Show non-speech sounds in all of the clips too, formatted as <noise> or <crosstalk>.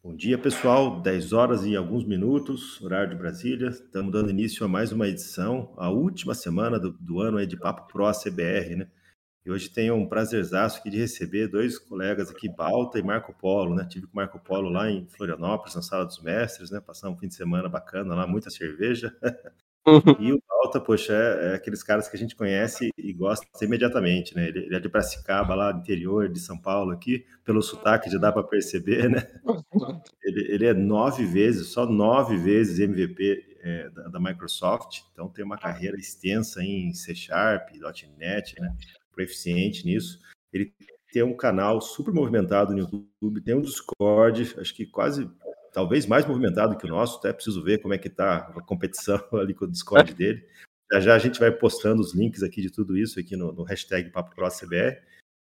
Bom dia, pessoal. 10 horas e alguns minutos, horário de Brasília. Estamos dando início a mais uma edição, a última semana do, do ano aí de Papo Pro CBR, né? E hoje tenho um prazerzaço aqui de receber dois colegas aqui, Balta e Marco Polo, né? Tive com o Marco Polo lá em Florianópolis, na Sala dos Mestres, né? Passar um fim de semana bacana lá, muita cerveja. <laughs> E o Balta, poxa, é, é, aqueles caras que a gente conhece e gosta imediatamente, né? Ele, ele é de Brasicaba, lá do interior de São Paulo, aqui, pelo sotaque já dá para perceber, né? Ele, ele, é nove vezes, só nove vezes MVP é, da, da, Microsoft, então tem uma carreira extensa em C Sharp, .NET, né? Proficiente nisso. Ele tem um canal super movimentado no YouTube, tem um Discord, acho que quase talvez mais movimentado que o nosso, até preciso ver como é que está a competição <laughs> ali com o Discord dele. Já já a gente vai postando os links aqui de tudo isso aqui no, no hashtag PapoCrossCBR.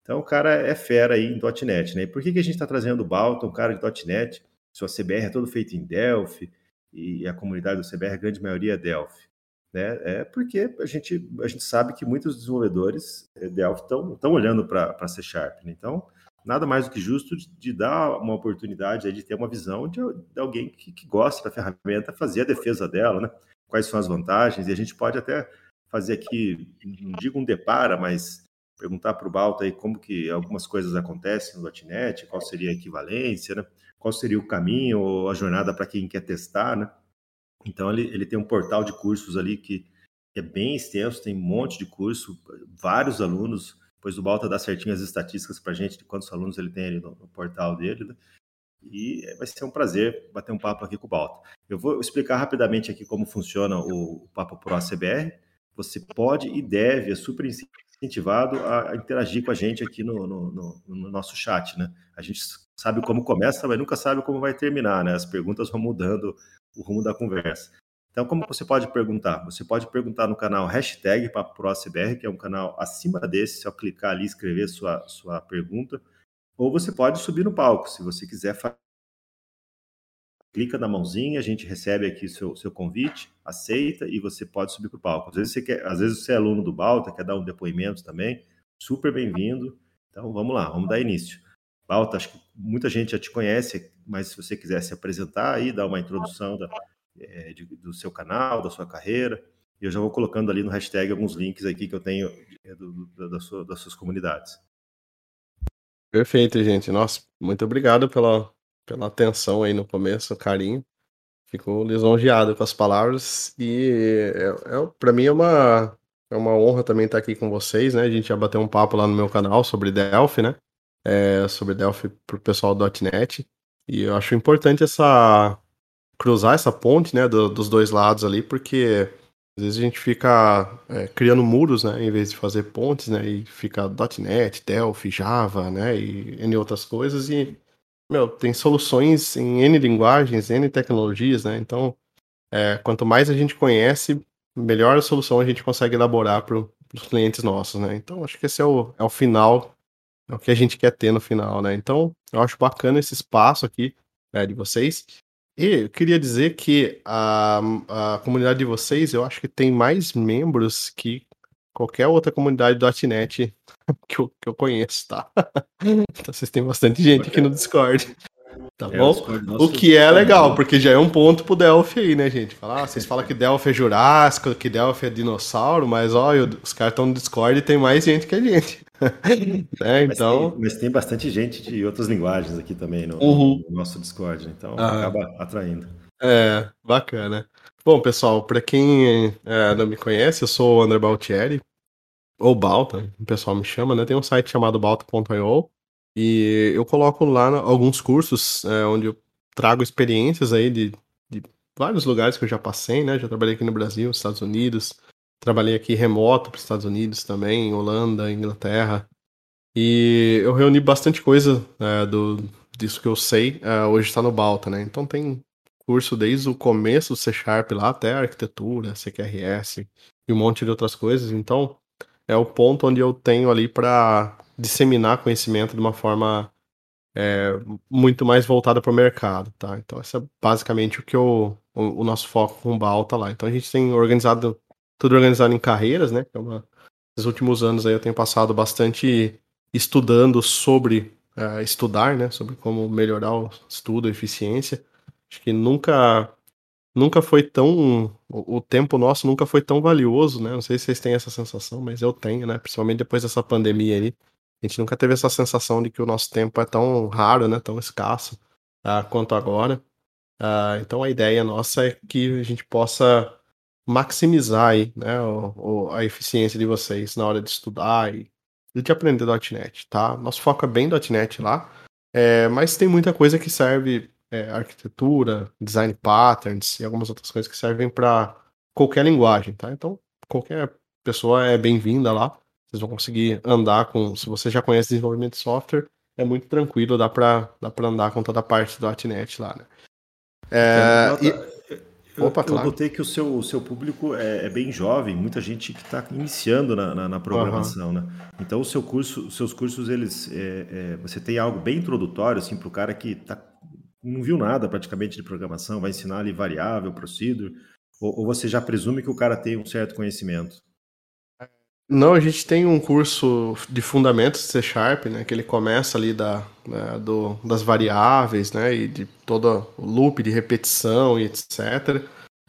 Então o cara é fera aí em .NET, né? E por que, que a gente está trazendo o Balton, um cara de .NET? Sua CBR é todo feito em Delphi e a comunidade do CBR, a grande maioria é Delphi. Né? É porque a gente, a gente sabe que muitos desenvolvedores eh, Delphi estão olhando para C Sharp. Né? Então, nada mais do que justo de, de dar uma oportunidade de ter uma visão de, de alguém que, que, gosta da ferramenta, fazer a defesa dela, né? Quais são as vantagens, e a gente pode até fazer aqui, não digo um depara, mas perguntar para o Balta aí como que algumas coisas acontecem no .NET, qual seria a equivalência, né? Qual seria o caminho ou a jornada para quem quer testar, né? Então ele, ele tem um portal de cursos ali que é bem extenso, tem um monte de curso, vários alunos, depois o Balta dá certinho as estatísticas para a gente de quantos alunos ele tem ali no, no portal dele. Né? E vai ser um prazer bater um papo aqui com o Balta. Eu vou explicar rapidamente aqui como funciona o, o Papo Pro CBR. Você pode e deve, é super incentivado a interagir com a gente aqui no, no, no, no, nosso chat, né? A gente sabe como começa, mas nunca sabe como vai terminar, né? As perguntas vão mudando o rumo da conversa. Então, como você pode perguntar? Você pode perguntar no canal hashtag PapoProCBR, que é um canal acima desse, se eu clicar ali e escrever sua, sua pergunta, ou você pode subir no palco, se você quiser. Clica na mãozinha, a gente recebe aqui seu, seu convite, aceita e você pode subir para o palco. Às vezes, você quer, às vezes você é aluno do Balta, quer dar um depoimento também, super bem-vindo. Então, vamos lá, vamos dar início. Balta, acho que muita gente já te conhece, mas se você quiser se apresentar aí, dar uma introdução da, é, de, do seu canal, da sua carreira. E eu já vou colocando ali no hashtag alguns links aqui que eu tenho é, do, do, da sua, das suas comunidades. Perfeito, gente. Nossa, muito obrigado pela, pela atenção aí no começo, carinho. Fico lisonjeado com as palavras e é, é para mim é uma, é uma honra também estar aqui com vocês, né? A gente já bateu um papo lá no meu canal sobre Delphi, né? É, sobre Delphi para o pessoal do .NET. E eu acho importante essa, cruzar essa ponte, né, do, dos dois lados ali, porque às vezes a gente fica é, criando muros, né, em vez de fazer pontes, né, e fica .NET, Delphi, Java, né, e N outras coisas, e, meu, tem soluções em N linguagens, N tecnologias, né, então, é, quanto mais a gente conhece, melhor a solução a gente consegue elaborar para os clientes nossos, né, então acho que esse é o, é o final, é o que a gente quer ter no final, né, então eu acho bacana esse espaço aqui, é, de vocês, e eu queria dizer que a, a comunidade de vocês, eu acho que tem mais membros que qualquer outra comunidade do .NET <laughs> que eu, que eu conheço, tá? então vocês têm bastante gente aqui no Discord. Tá é, bom? O que é legal, porque já é um ponto pro Delphi aí, né, gente? Falar, ah, vocês falam que Delphi é Jurássico, que Delphi é dinossauro, mas olha, os caras estão no Discord e tem mais gente que a gente. <laughs> né? Então... Mas tem, mas, tem, bastante gente de outras linguagens aqui também no, uhum. no nosso Discord, então ah. acaba atraindo. É, bacana. Bom, pessoal, para quem é, não me conhece, eu sou o André Baltieri, ou Balta, o pessoal me chama, né? Tem um site chamado balta.io e eu coloco lá alguns cursos é, onde eu trago experiências aí de, de, vários lugares que eu já passei, né? Já trabalhei aqui no Brasil, Estados Unidos, trabalhei aqui remoto para os Estados Unidos também, Holanda, Inglaterra. E eu reuni bastante coisa é, do, disso que eu sei, é, hoje está no Balta, né? Então tem curso desde o começo do C Sharp lá até arquitetura, CQRS e um monte de outras coisas. Então é o ponto onde eu tenho ali para disseminar conhecimento de uma forma é, muito mais voltada para o mercado, tá? Então, esse é basicamente o que eu, o, o, nosso foco com o BAL tá lá. Então, a gente tem organizado, tudo organizado em carreiras, né? É nos últimos anos aí eu tenho passado bastante estudando sobre uh, estudar, né? Sobre como melhorar o estudo, a eficiência. Acho que nunca nunca foi tão. O tempo nosso nunca foi tão valioso, né? Não sei se vocês têm essa sensação, mas eu tenho, né? Principalmente depois dessa pandemia aí. A gente nunca teve essa sensação de que o nosso tempo é tão raro, né? Tão escasso uh, quanto agora. Uh, então a ideia nossa é que a gente possa maximizar aí, né, o, o, a eficiência de vocês na hora de estudar e de aprender .NET, tá? Nosso foco é bem .NET lá, é, mas tem muita coisa que serve é, arquitetura, design patterns e algumas outras coisas que servem para qualquer linguagem, tá? Então qualquer pessoa é bem-vinda lá. Vocês vão conseguir andar com, se você já conhece desenvolvimento de software, é muito tranquilo, dá para dá andar com toda a parte do .NET lá, né? É, eu, Opa, claro. eu notei que o seu, o seu público é, é bem jovem, muita gente que está iniciando na, na, na programação, uhum. né? Então, o seu curso, os seus cursos, eles, é, é, você tem algo bem introdutório, assim, para o cara que tá, não viu nada praticamente de programação, vai ensinar ali variável, procedure, ou, ou você já presume que o cara tem um certo conhecimento? Não, a gente tem um curso de fundamentos de C Sharp, né? Que ele começa ali da, né, do, das variáveis, né? E de todo o loop de repetição e etc.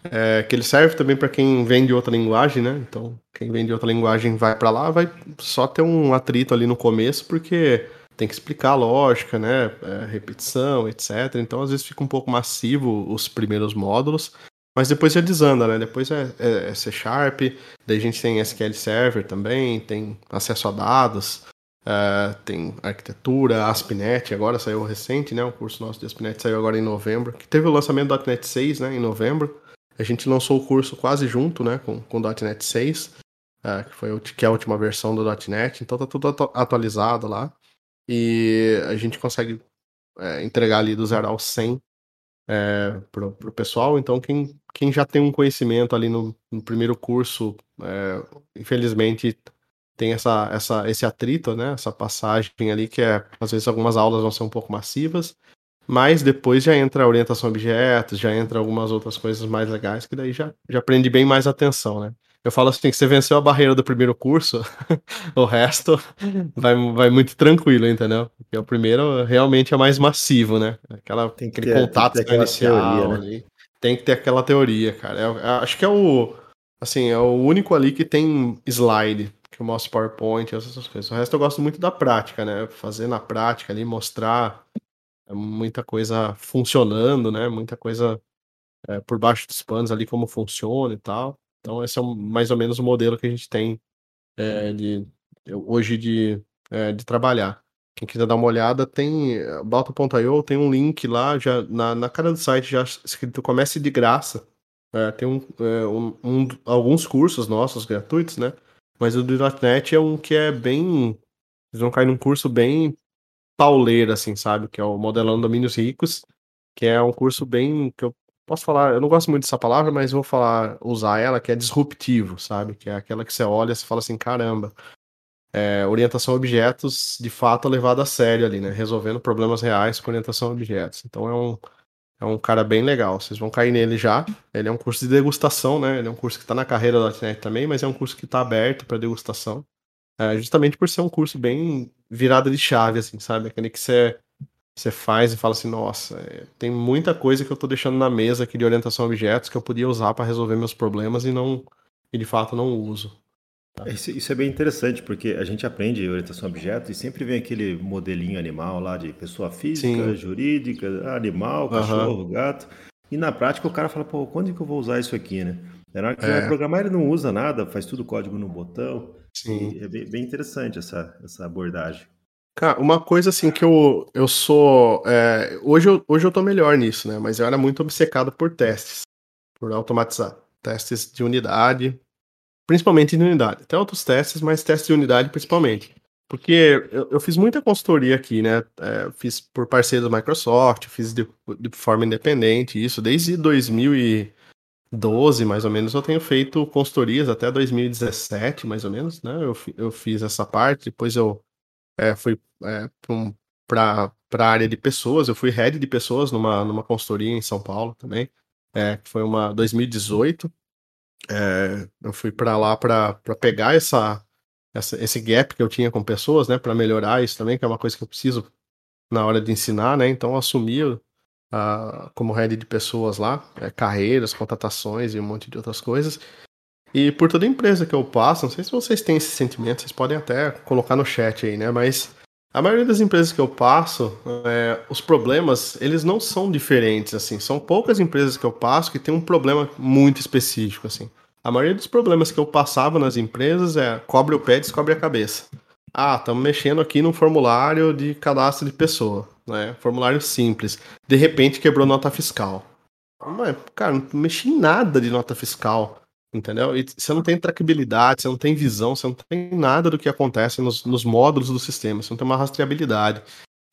É, que ele serve também para quem vem de outra linguagem, né? Então, quem vem de outra linguagem vai para lá, vai só ter um atrito ali no começo, porque tem que explicar a lógica, né? É, repetição, etc. Então, às vezes fica um pouco massivo os primeiros módulos. Mas depois já desanda, né? Depois é, é, é C Sharp, daí a gente tem SQL Server também, tem acesso a dados, uh, tem arquitetura, ASP.NET, agora saiu recente, né? O curso nosso de ASP.NET saiu agora em novembro, que teve o lançamento do .NET 6, né? Em novembro. A gente lançou o curso quase junto, né? Com, com o .NET 6, uh, é, que, foi, que é a última versão do .NET, então tá tudo atualizado lá. E a gente consegue é, entregar ali do zero ao 100 é, pro, pro pessoal. Então, quem, quem já tem um conhecimento ali no, no primeiro curso, é, infelizmente tem essa, essa, esse atrito, né? Essa passagem ali que é, às vezes algumas aulas vão ser um pouco massivas, mas depois já entra a orientação a objetos, já entra algumas outras coisas mais legais que daí já, já prende bem mais atenção, né? Eu falo assim, que você venceu a barreira do primeiro curso, <laughs> o resto vai, vai muito tranquilo, entendeu? Porque o primeiro realmente é mais massivo, né? Aquela, tem aquele ter, contato tem inicial teoria, né? ali. Tem que ter aquela teoria, cara. Eu, eu acho que é o, assim, é o único ali que tem slide, que eu mostro PowerPoint, essas coisas. O resto eu gosto muito da prática, né? Fazer na prática ali, mostrar é muita coisa funcionando, né? Muita coisa é, por baixo dos panos ali, como funciona e tal. Então, esse é mais ou menos o modelo que a gente tem é, de, hoje de, é, de trabalhar. Quem quiser dar uma olhada, tem Balto.io, tem um link lá, já na, na cara do site, já escrito Comece de Graça. É, tem um, um, um, alguns cursos nossos gratuitos, né? Mas o do .NET é um que é bem. Vocês vão cair num curso bem pauleiro, assim, sabe? Que é o Modelando Domínios Ricos, que é um curso bem. que eu posso falar, eu não gosto muito dessa palavra, mas vou falar, usar ela, que é disruptivo, sabe? Que é aquela que você olha e fala assim, caramba, é, orientação a objetos de fato levada a sério ali, né? Resolvendo problemas reais com orientação a objetos. Então é um, é um cara bem legal. Vocês vão cair nele já. Ele é um curso de degustação, né? Ele é um curso que está na carreira da .NET também, mas é um curso que está aberto para degustação. É, justamente por ser um curso bem virada de chave, assim, sabe? Aquele que você você faz e fala assim, nossa, é, tem muita coisa que eu estou deixando na mesa aqui de orientação a objetos que eu podia usar para resolver meus problemas e não e de fato não uso. Tá? Isso, isso, é bem interessante, porque a gente aprende orientação a objetos e sempre vem aquele modelinho animal lá de pessoa física, Sim. jurídica, animal, cachorro, uhum. gato. E na prática o cara fala, pô, quando que eu vou usar isso aqui, né? Na hora que é. vai programar, ele não usa nada, faz tudo código no botão. Sim. é bem, bem interessante essa, essa abordagem. Cara, uma coisa assim que eu, eu sou. É, hoje, eu, hoje eu tô melhor nisso, né? Mas eu era muito obcecado por testes, por automatizar. Testes de unidade, principalmente de unidade. Até outros testes, mas testes de unidade principalmente. Porque eu, eu fiz muita consultoria aqui, né? É, fiz por parceiro da Microsoft, fiz de, de forma independente, isso desde 2012, mais ou menos, eu tenho feito consultorias até 2017, mais ou menos, né? Eu, eu fiz essa parte, depois eu é, fui é, para a área de pessoas, eu fui head de pessoas numa, numa consultoria em São Paulo também, é, que foi uma 2018. É, eu fui para lá para pegar essa, essa, esse gap que eu tinha com pessoas, né, para melhorar isso também, que é uma coisa que eu preciso na hora de ensinar, né? Então eu assumi uh, como head de pessoas lá, é, carreiras, contratações e um monte de outras coisas. E por toda empresa que eu passo, não sei se vocês têm esse sentimento, vocês podem até colocar no chat aí, né? Mas a maioria das empresas que eu passo, é, os problemas, eles não são diferentes, assim. São poucas empresas que eu passo que tem um problema muito específico, assim. A maioria dos problemas que eu passava nas empresas é cobre o pé, descobre a cabeça. Ah, estamos mexendo aqui num formulário de cadastro de pessoa, né? Formulário simples. De repente quebrou nota fiscal. Mas, cara, não mexi em nada de nota fiscal entendeu? E você não tem trackabilidade, você não tem visão, você não tem nada do que acontece nos, nos módulos do sistema, você não tem uma rastreabilidade.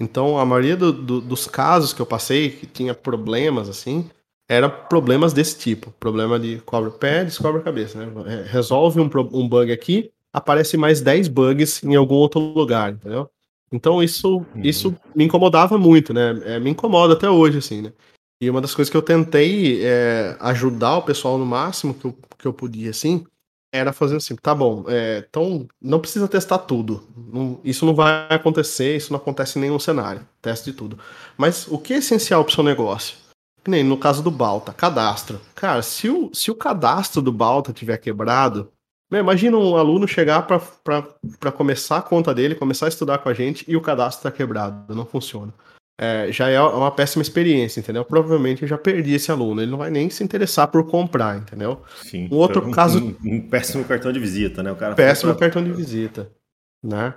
Então, a maioria do, do, dos casos que eu passei, que tinha problemas assim, era problemas desse tipo. Problema de cobre o pé, descobre a cabeça. Né? É, resolve um, um bug aqui, aparece mais 10 bugs em algum outro lugar, entendeu? Então isso, uhum. isso me incomodava muito, né? É, me incomoda até hoje, assim, né? E uma das coisas que eu tentei é, ajudar o pessoal no máximo que eu, que eu podia, assim, era fazer assim, tá bom, é, então não precisa testar tudo. Não, isso não vai acontecer, isso não acontece em nenhum cenário. Teste de tudo. Mas o que é essencial para o seu negócio? Que nem no caso do Balta, cadastro. Cara, se o, se o cadastro do Balta tiver quebrado, né, imagina um aluno chegar para começar a conta dele, começar a estudar com a gente e o cadastro está quebrado, não funciona é, já é uma péssima experiência, entendeu? Provavelmente eu já perdi esse aluno, ele não vai nem se interessar por comprar, entendeu? Sim. Um outro um, caso. Um, um, péssimo cartão de visita, né? O cara péssimo cartão de visita, né?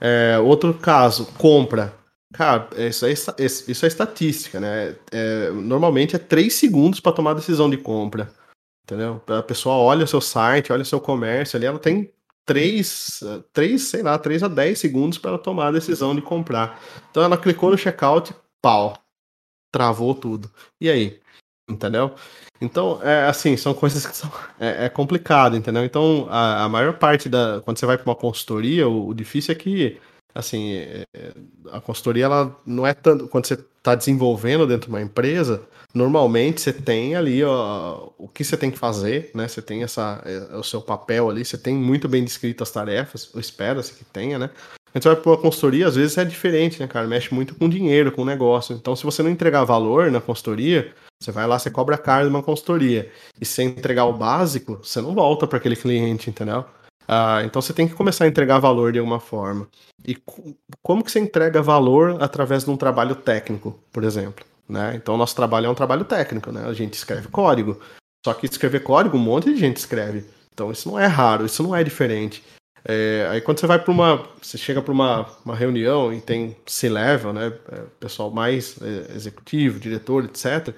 É, outro caso, compra. Cara, isso é, isso é estatística, né? É, normalmente é 3 segundos para tomar decisão de compra. Entendeu? A pessoa olha o seu site, olha o seu comércio ali, ela tem 3, 3, sei lá, 3 a 10 segundos para tomar a decisão de comprar. Então ela clicou no checkout, pau, travou tudo. E aí? Entendeu? Então, é assim, são coisas que são. <laughs> É, é complicado, entendeu? Então, a, a, maior parte da. Quando você vai para uma consultoria, o, o, difícil é que, assim, é, a consultoria, ela não é tanto. Quando você está desenvolvendo dentro de uma empresa, normalmente você tem ali ó, o que você tem que fazer, né? Você tem essa, é, o seu papel ali, você tem muito bem descrito as tarefas, ou espera-se que tenha, né? Quando você vai para uma consultoria, às vezes é diferente, né, cara? Mexe muito com dinheiro, com negócio. Então, se você não entregar valor na consultoria, você vai lá, você cobra caro de uma consultoria. E se entregar o básico, você não volta para aquele cliente, entendeu? Ah, então você tem que começar a entregar valor de alguma forma. E como que você entrega valor através de um trabalho técnico, por exemplo? Né? Então o nosso trabalho é um trabalho técnico, né? A gente escreve código. Só que escrever código, um monte de gente escreve. Então isso não é raro, isso não é diferente. É, aí quando você vai para uma. Você chega para uma, uma reunião e tem C-level, né? É, pessoal mais é, executivo, diretor, etc.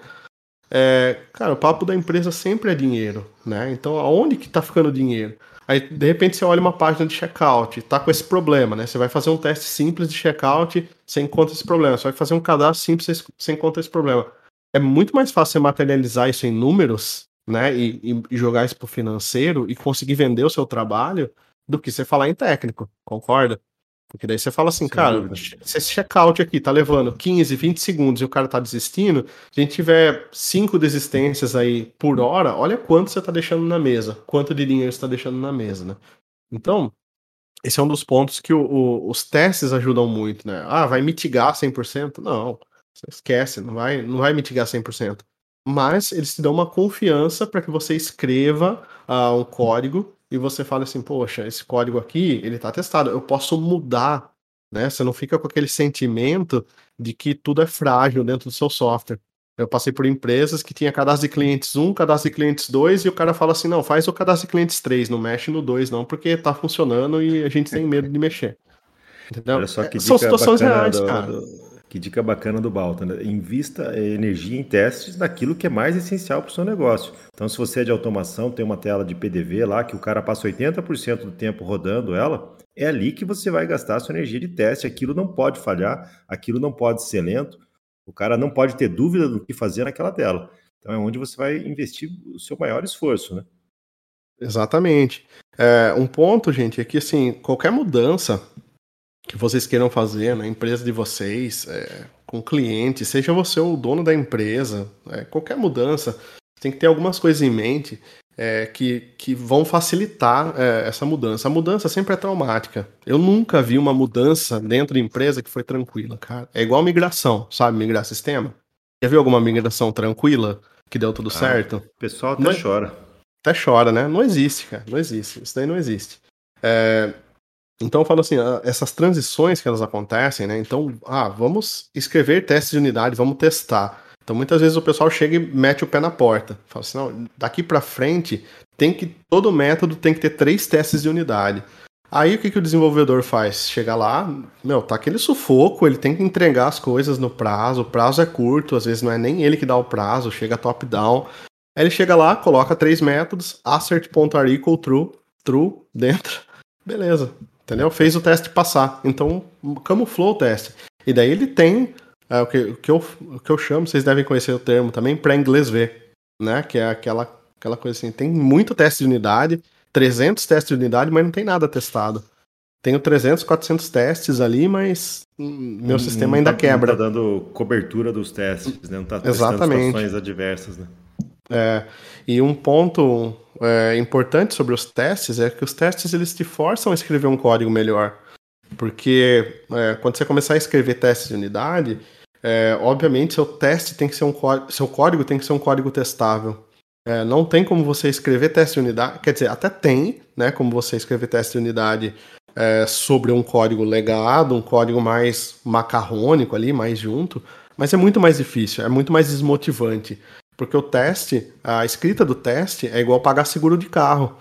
É, cara, o papo da empresa sempre é dinheiro, né? Então aonde que tá ficando dinheiro? Aí, de repente, você olha uma página de checkout, tá com esse problema, né? Você vai fazer um teste simples de checkout, você encontra esse problema. Você vai fazer um cadastro simples, você encontra esse problema. É muito mais fácil você materializar isso em números, né? E, e jogar isso pro financeiro e conseguir vender o seu trabalho do que você falar em técnico, concorda? Porque daí você fala assim, Sem cara, dúvida. se esse checkout aqui tá levando 15, 20 segundos e o cara tá desistindo, se a gente tiver cinco desistências aí por hora, olha quanto você tá deixando na mesa, quanto de dinheiro você tá deixando na mesa, né? Então, esse é um dos pontos que o, o, os testes ajudam muito, né? Ah, vai mitigar 100%? Não, você esquece, não vai, não vai mitigar 100%. Mas eles te dão uma confiança para que você escreva uh, um código e você fala assim, poxa, esse código aqui, ele tá testado, eu posso mudar, né? Você não fica com aquele sentimento de que tudo é frágil dentro do seu software. Eu passei por empresas que tinha cadastro de clientes 1, cadastro de clientes 2, e o cara fala assim, não, faz o cadastro de clientes 3, não mexe no 2 não, porque tá funcionando e a gente tem medo de mexer. <laughs> Entendeu? Que São situações reais, do, cara. Do que dica bacana do Balta, né? Invista energia em testes daquilo que é mais essencial para o seu negócio. Então, se você é de automação, tem uma tela de PDV lá que o cara passa 80% do tempo rodando ela, é ali que você vai gastar sua energia de teste. Aquilo não pode falhar, aquilo não pode ser lento, o cara não pode ter dúvida do que fazer naquela tela. Então, é onde você vai investir o seu maior esforço, né? Exatamente. É, um ponto, gente, é que assim, qualquer mudança que vocês queiram fazer na empresa de vocês, é, com cliente, seja você o dono da empresa, é, qualquer mudança, tem que ter algumas coisas em mente é, que, que vão facilitar é, essa mudança. A mudança sempre é traumática. Eu nunca vi uma mudança dentro de empresa que foi tranquila, cara. É igual migração, sabe? Migrar sistema. Já viu alguma migração tranquila que deu tudo ah, certo? O pessoal até Não, chora. Até chora, né? Não existe, cara. Não existe. Isso daí não existe. É, então eu falo assim, essas transições que elas acontecem, né? Então, ah, vamos escrever testes de unidade, vamos testar. Então muitas vezes o pessoal chega e mete o pé na porta. Fala assim, não, daqui para frente tem que todo método tem que ter três testes de unidade. Aí o que, que o desenvolvedor faz? Chega lá, meu, tá aquele sufoco, ele tem que entregar as coisas no prazo, o prazo é curto, às vezes não é nem ele que dá o prazo, chega top-down. Aí ele chega lá, coloca três métodos, assert.are equal true, true, dentro, <laughs> beleza, entendeu? Fez o teste passar, então camuflou o teste. E daí ele tem é, o, que, o, que eu, o que eu chamo, vocês devem conhecer o termo também, para inglês ver, né? Que é aquela, aquela coisa assim, tem muito teste de unidade, 300 testes de unidade, mas não tem nada testado. Tenho 300, 400 testes ali, mas meu não, sistema ainda tá, quebra. Não tá dando cobertura dos testes, né? Não tá testando Exatamente. situações adversas, né? É, e um ponto é, importante sobre os testes é que os testes eles te forçam a escrever um código melhor. Porque é, quando você começar a escrever testes de unidade, é, obviamente seu teste tem que ser um seu código tem que ser um código testável. É, não tem como você escrever teste de unidade, quer dizer, até tem, né, como você escrever teste de unidade é, sobre um código legado, um código mais macarrônico ali, mais junto, mas é muito mais difícil, é muito mais desmotivante, porque o teste, a escrita do teste é igual pagar seguro de carro.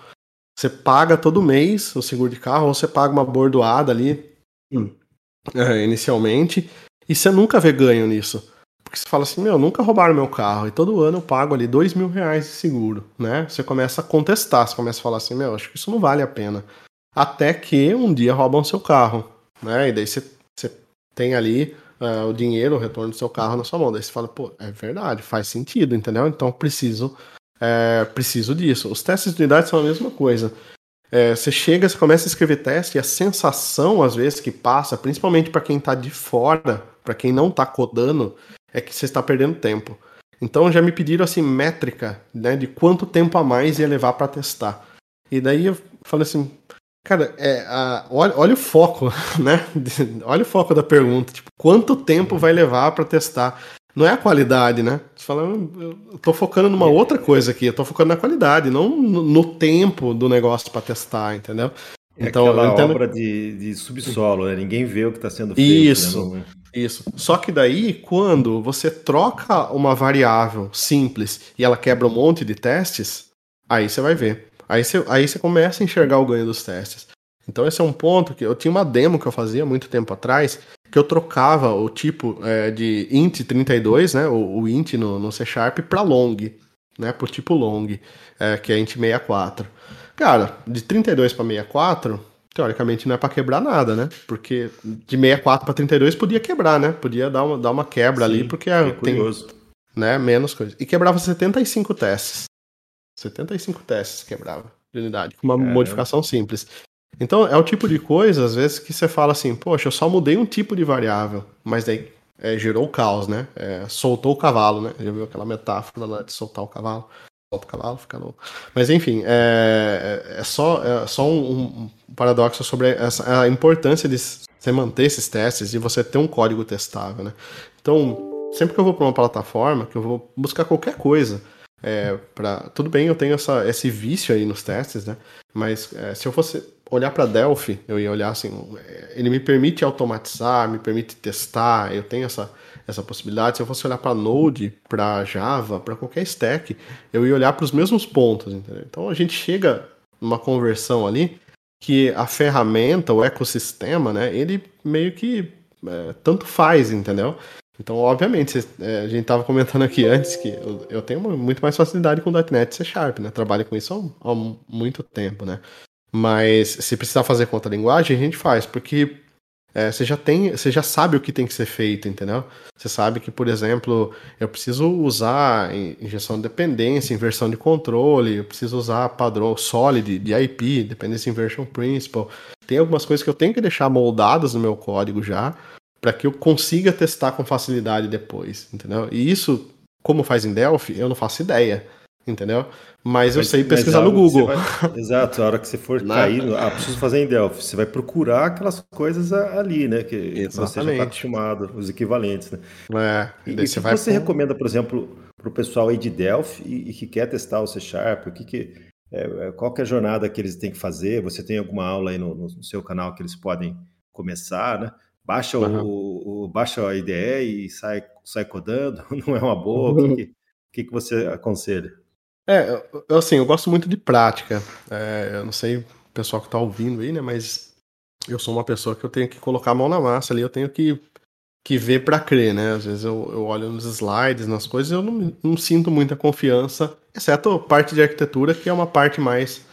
Você paga todo mês o seguro de carro, ou você paga uma bordoada ali hum, é, inicialmente, e você nunca vê ganho nisso. Porque você fala assim, meu, nunca roubaram meu carro. E todo ano eu pago ali dois mil reais de seguro, né? Você começa a contestar, você começa a falar assim, meu, acho que isso não vale a pena. Até que um dia roubam seu carro, né? E daí você, você tem ali uh, o dinheiro, o retorno do seu carro na sua mão. Daí você fala, pô, é verdade, faz sentido, entendeu? Então preciso, é, preciso disso. Os testes de unidade são a mesma coisa. É, você chega, você começa a escrever teste e a sensação, às vezes, que passa, principalmente para quem está de fora, para quem não está codando, é que você está perdendo tempo. Então já me pediram assim métrica, né, de quanto tempo a mais ia levar para testar. E daí eu falei assim, cara, é, a, olha, olha o foco, <laughs> né? olha o foco da pergunta, tipo, quanto tempo vai levar para testar? Não é a qualidade, né? Você fala, eu tô focando numa outra coisa aqui, eu tô focando na qualidade, não no, no tempo do negócio para testar, entendeu? É então, aquela entendo... obra de, de subsolo, né? Ninguém vê o que está sendo feito. Né? Isso, né? isso. Só que daí, quando você troca uma variável simples e ela quebra um monte de testes, aí você vai ver. Aí você, aí você começa a enxergar o ganho dos testes. Então esse é um ponto que eu tinha uma demo que eu fazia muito tempo atrás, que eu trocava o tipo é, de int 32, né, o, o int no, no C Sharp para long, né, por tipo long, é, que é int 64. Cara, de 32 para 64, teoricamente não é para quebrar nada, né? Porque de 64 para 32 podia quebrar, né? Podia dar uma, dar uma quebra Sim, ali, porque é tem né, menos coisa. E quebrava 75 testes. 75 testes quebrava de unidade, com uma modificação simples. Então, é o tipo de coisa, às vezes, que você fala assim, poxa, eu só mudei um tipo de variável, mas daí é, gerou o caos, né? É, soltou o cavalo, né? Já viu aquela metáfora lá de soltar o cavalo? solta o cavalo, fica louco. Mas enfim, é, é, é só, é só um, um paradoxo sobre essa, a importância de você manter esses testes e você ter um código testável, né? Então, sempre que eu vou para uma plataforma, que eu vou buscar qualquer coisa, é, pra, tudo bem, eu tenho essa, esse vício aí nos testes, né? Mas é, se eu fosse olhar para Delphi, eu ia olhar assim, ele me permite automatizar, me permite testar, eu tenho essa essa possibilidade. Se eu fosse olhar para Node, para Java, para qualquer stack, eu ia olhar para os mesmos pontos. Entendeu? Então a gente chega numa conversão ali que a ferramenta, o ecossistema, né, ele meio que é, tanto faz, entendeu? Então, obviamente, é, a gente estava comentando aqui antes que eu, eu tenho muito mais facilidade com .NET C Sharp, né? Trabalho com isso há, há muito tempo, né? Mas se precisar fazer conta linguagem, a gente faz, porque é, você já tem, você já sabe o que tem que ser feito, entendeu? Você sabe que, por exemplo, eu preciso usar injeção de dependência, inversão de controle, eu preciso usar padrão solid de IP, Dependency Inversion Principle. Tem algumas coisas que eu tenho que deixar moldadas no meu código já, para que eu consiga testar com facilidade depois, entendeu? E isso, como faz em Delphi, eu não faço ideia. entendeu? Mas, mas eu sei pesquisar no Google. Vai, <laughs> exato, a hora que você for cair, ah, preciso fazer em Delphi, você vai procurar aquelas coisas ali, né? Que Exatamente. você já está acostumado, os equivalentes, né? É, e, e você, você recomenda, por exemplo, para o pessoal aí de Delphi e, e, que quer testar o C Sharp, o que, que é, é, qual que é a jornada que eles têm que fazer? Você tem alguma aula aí no, no seu canal que eles podem começar, né? Baixa, uhum. o, o, baixa a IDE e sai, sai codando, <laughs> não é uma boa? O que, que, que você aconselha? É, eu, assim, eu gosto muito de prática. É, eu não sei o pessoal que está ouvindo aí, né? Mas eu sou uma pessoa que eu tenho que colocar a mão na massa ali, eu tenho que, que ver para crer, né? Às vezes eu, eu olho nos slides, nas coisas, eu não, não sinto muita confiança, exceto a parte de arquitetura, que é uma parte mais.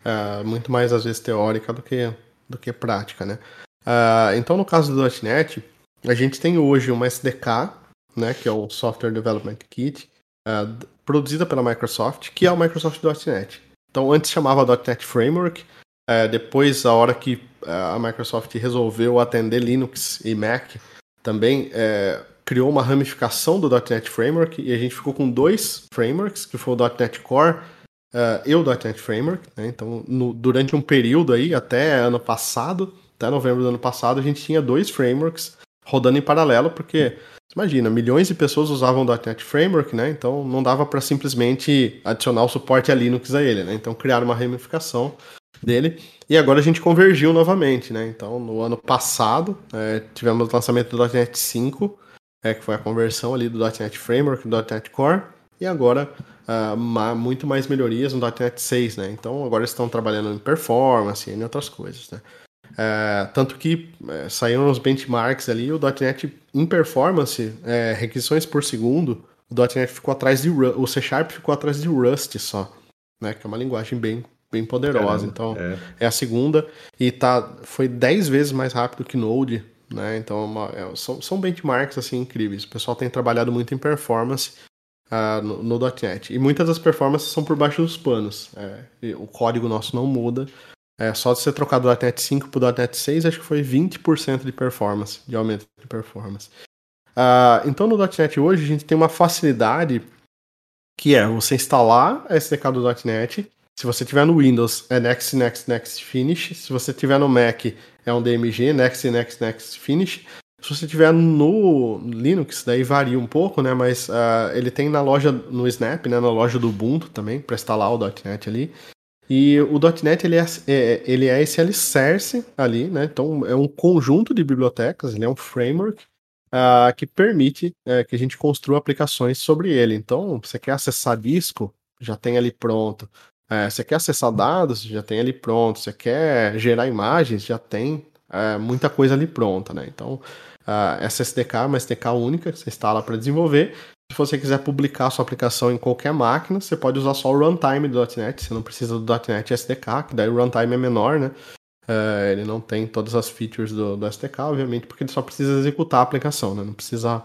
Uh, muito mais, às vezes, teórica do que, do que prática, né? Uh, então, no caso do .NET, a gente tem hoje uma SDK, né, que é o Software Development Kit, uh, produzida pela Microsoft, que é o Microsoft.NET. Então, antes chamava .NET Framework, uh, depois, a hora que a Microsoft resolveu atender Linux e Mac, também criou uma ramificação do .NET Framework, e a gente ficou com dois frameworks, que foi o .NET Core e o .NET Framework. Né? Então, no, durante um período aí, até ano passado, até novembro do ano passado, a gente tinha dois frameworks rodando em paralelo, porque, imagina, milhões de pessoas usavam o .NET Framework, né? Então não dava para simplesmente adicionar o suporte a Linux a ele, né? Então criaram uma ramificação dele e agora a gente convergiu novamente, né? Então no ano passado é, tivemos o lançamento do .NET 5, é, que foi a conversão ali do .NET Framework, do .NET Core, e agora uh, muito mais melhorias no .NET 6, né? Então agora estão trabalhando em performance e em outras coisas, né? É, tanto que é, saíram os benchmarks ali, o .NET em performance, é, requisições por segundo, o .NET ficou atrás de o C Sharp ficou atrás de Rust só, né? Que é uma linguagem bem, bem poderosa. então é. é. a segunda e tá foi 10 vezes mais rápido que Node, né? Então é uma, é, são, são benchmarks assim incríveis. O pessoal tem trabalhado muito em performance. Uh, no, no, .NET. E muitas das performances são por baixo dos panos. É, o código nosso não muda, é, só de você trocar do .NET 5 para .NET 6, acho que foi 20% de performance, de aumento de performance. Uh, então no .NET hoje a gente tem uma facilidade que é você instalar a SDK do .NET. Se você tiver no Windows, é Next, Next, Next, Finish. Se você tiver no Mac, é um DMG, Next, Next, Next, Finish. Se você tiver no Linux, daí varia um pouco, né? Mas uh, ele tem na loja, no Snap, né? Na loja do Ubuntu também, para instalar o .NET ali. E o .NET ele é, é, ele é esse alicerce ali, né? Então é um conjunto de bibliotecas, ele é um framework uh, que permite uh, que a gente construa aplicações sobre ele. Então, você quer acessar disco, já tem ali pronto. Uh, você quer acessar dados, já tem ali pronto. Você quer gerar imagens, já tem é, muita coisa ali pronta, né? Então, essa SDK é uma SDK única que você instala para desenvolver se você quiser publicar sua aplicação em qualquer máquina, você pode usar só o runtime do .NET, você não precisa do .NET SDK, que daí o runtime é menor, né? É, ele não tem todas as features do, do, SDK, obviamente, porque ele só precisa executar a aplicação, né? Não precisa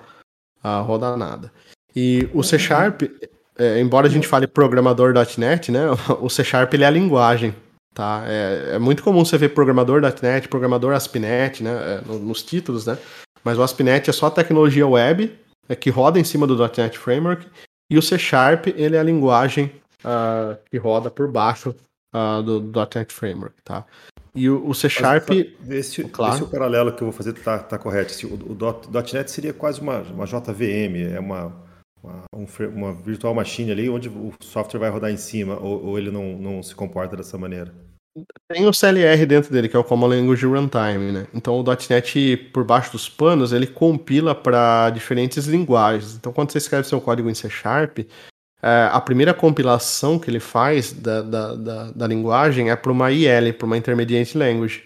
uh, rodar nada. E o C Sharp, é, embora a gente fale programador.NET, né? <laughs> O C Sharp ele é a linguagem, tá? É, é muito comum você ver programador.NET, programador ASP.NET, né? É, nos títulos, né? Mas o ASP.NET é só tecnologia web é, que roda em cima do .NET Framework, e o C Sharp ele é a linguagem uh, que roda por baixo uh, do, do .NET Framework, tá? E o, o C Sharp... Esse, claro. esse é o paralelo que eu vou fazer tá, tá correto. O, o, o .NET seria quase uma, uma JVM, é uma, uma, um, uma virtual machine ali, onde o software vai rodar em cima, ou, ou ele não, não se comporta dessa maneira? Tem o CLR dentro dele, que é o Common Language Runtime, né? Então o .NET, por baixo dos panos, ele compila para diferentes linguagens. Então quando você escreve seu código em C Sharp, é, a primeira compilação que ele faz da, da, da, da linguagem é para uma IL, para uma Intermediate Language.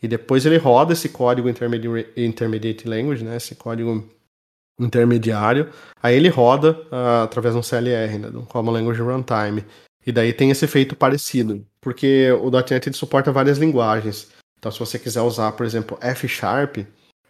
E depois ele roda esse código Intermediate, intermediate Language, né? Esse código intermediário. Aí ele roda uh, através de um CLR, né? Do Common Language Runtime. E daí tem esse efeito parecido, porque o .NET suporta várias linguagens. Então, se você quiser usar, por exemplo, F Sharp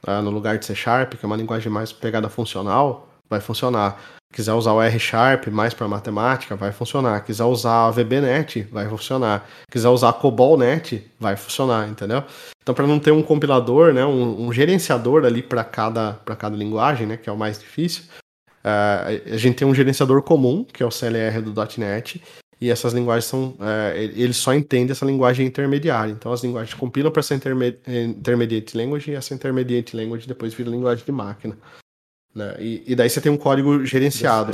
uh, no lugar de C Sharp, que é uma linguagem mais pegada funcional, vai funcionar. Quiser usar o R Sharp mais para matemática, vai funcionar. Quiser usar VBNet, vai funcionar. Quiser usar COBOLNet, vai funcionar, entendeu? Então, para não ter um compilador, né, um, um gerenciador ali para cada, cada linguagem, né, que é o mais difícil, Uh, a gente tem um gerenciador comum, que é o CLR do .NET, e essas linguagens são. Uh, ele só entende essa linguagem intermediária. Então as linguagens compilam para essa interme intermediate language e essa intermediate language depois vira linguagem de máquina. Né? E, e, daí você tem um código gerenciado.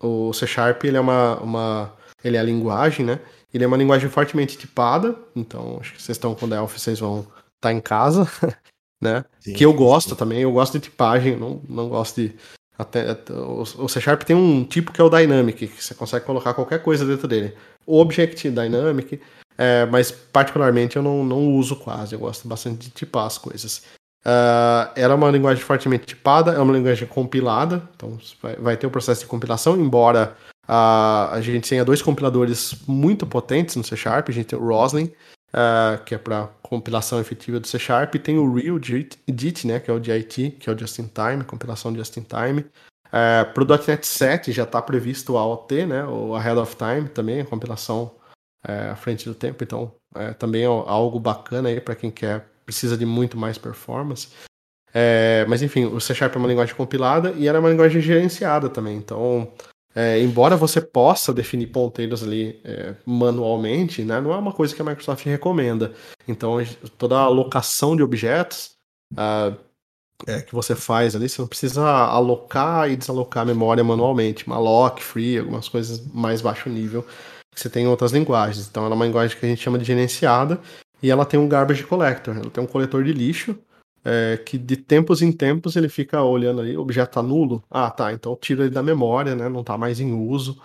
O C Sharp ele é uma, uma. Ele é a linguagem, né? Ele é uma linguagem fortemente tipada. Então, acho que vocês estão com Delphi, vocês vão estar tá em casa. <laughs> Né? Sim, que eu gosto sim. também, eu gosto de tipagem, não, não gosto de até, o, C Sharp tem um tipo que é o Dynamic, que você consegue colocar qualquer coisa dentro dele. Object Dynamic, é, mas particularmente eu não, não uso quase, eu gosto bastante de tipar as coisas. Uh, era uma linguagem fortemente tipada, é uma linguagem compilada, então vai, vai ter o processo de compilação, embora uh, a gente tenha dois compiladores muito potentes no C Sharp, a gente tem o Roslyn, uh, que é para compilação efetiva do C Sharp, e tem o Real JIT, né, que é o JIT, que é o Just in Time, compilação Just in Time. Uh, para o .NET 7 já está previsto o AOT, né, o Ahead of Time também, a compilação uh, à frente do tempo, então é, também é algo bacana aí para quem quer precisa de muito mais performance. É, mas enfim, o C Sharp é uma linguagem compilada e ela é uma linguagem gerenciada também. Então, é, embora você possa definir ponteiros ali é, manualmente, né, não é uma coisa que a Microsoft recomenda. Então, toda a alocação de objetos é, que você faz ali, você não precisa alocar e desalocar a memória manualmente. Malloc, free, algumas coisas mais baixo nível que você tem em outras linguagens. Então, ela é uma linguagem que a gente chama de gerenciada e ela tem um garbage collector, ela tem um coletor de lixo é, que de tempos em tempos ele fica olhando ali, o objeto tá nulo, ah tá, então tira ele da memória, né, não tá mais em uso,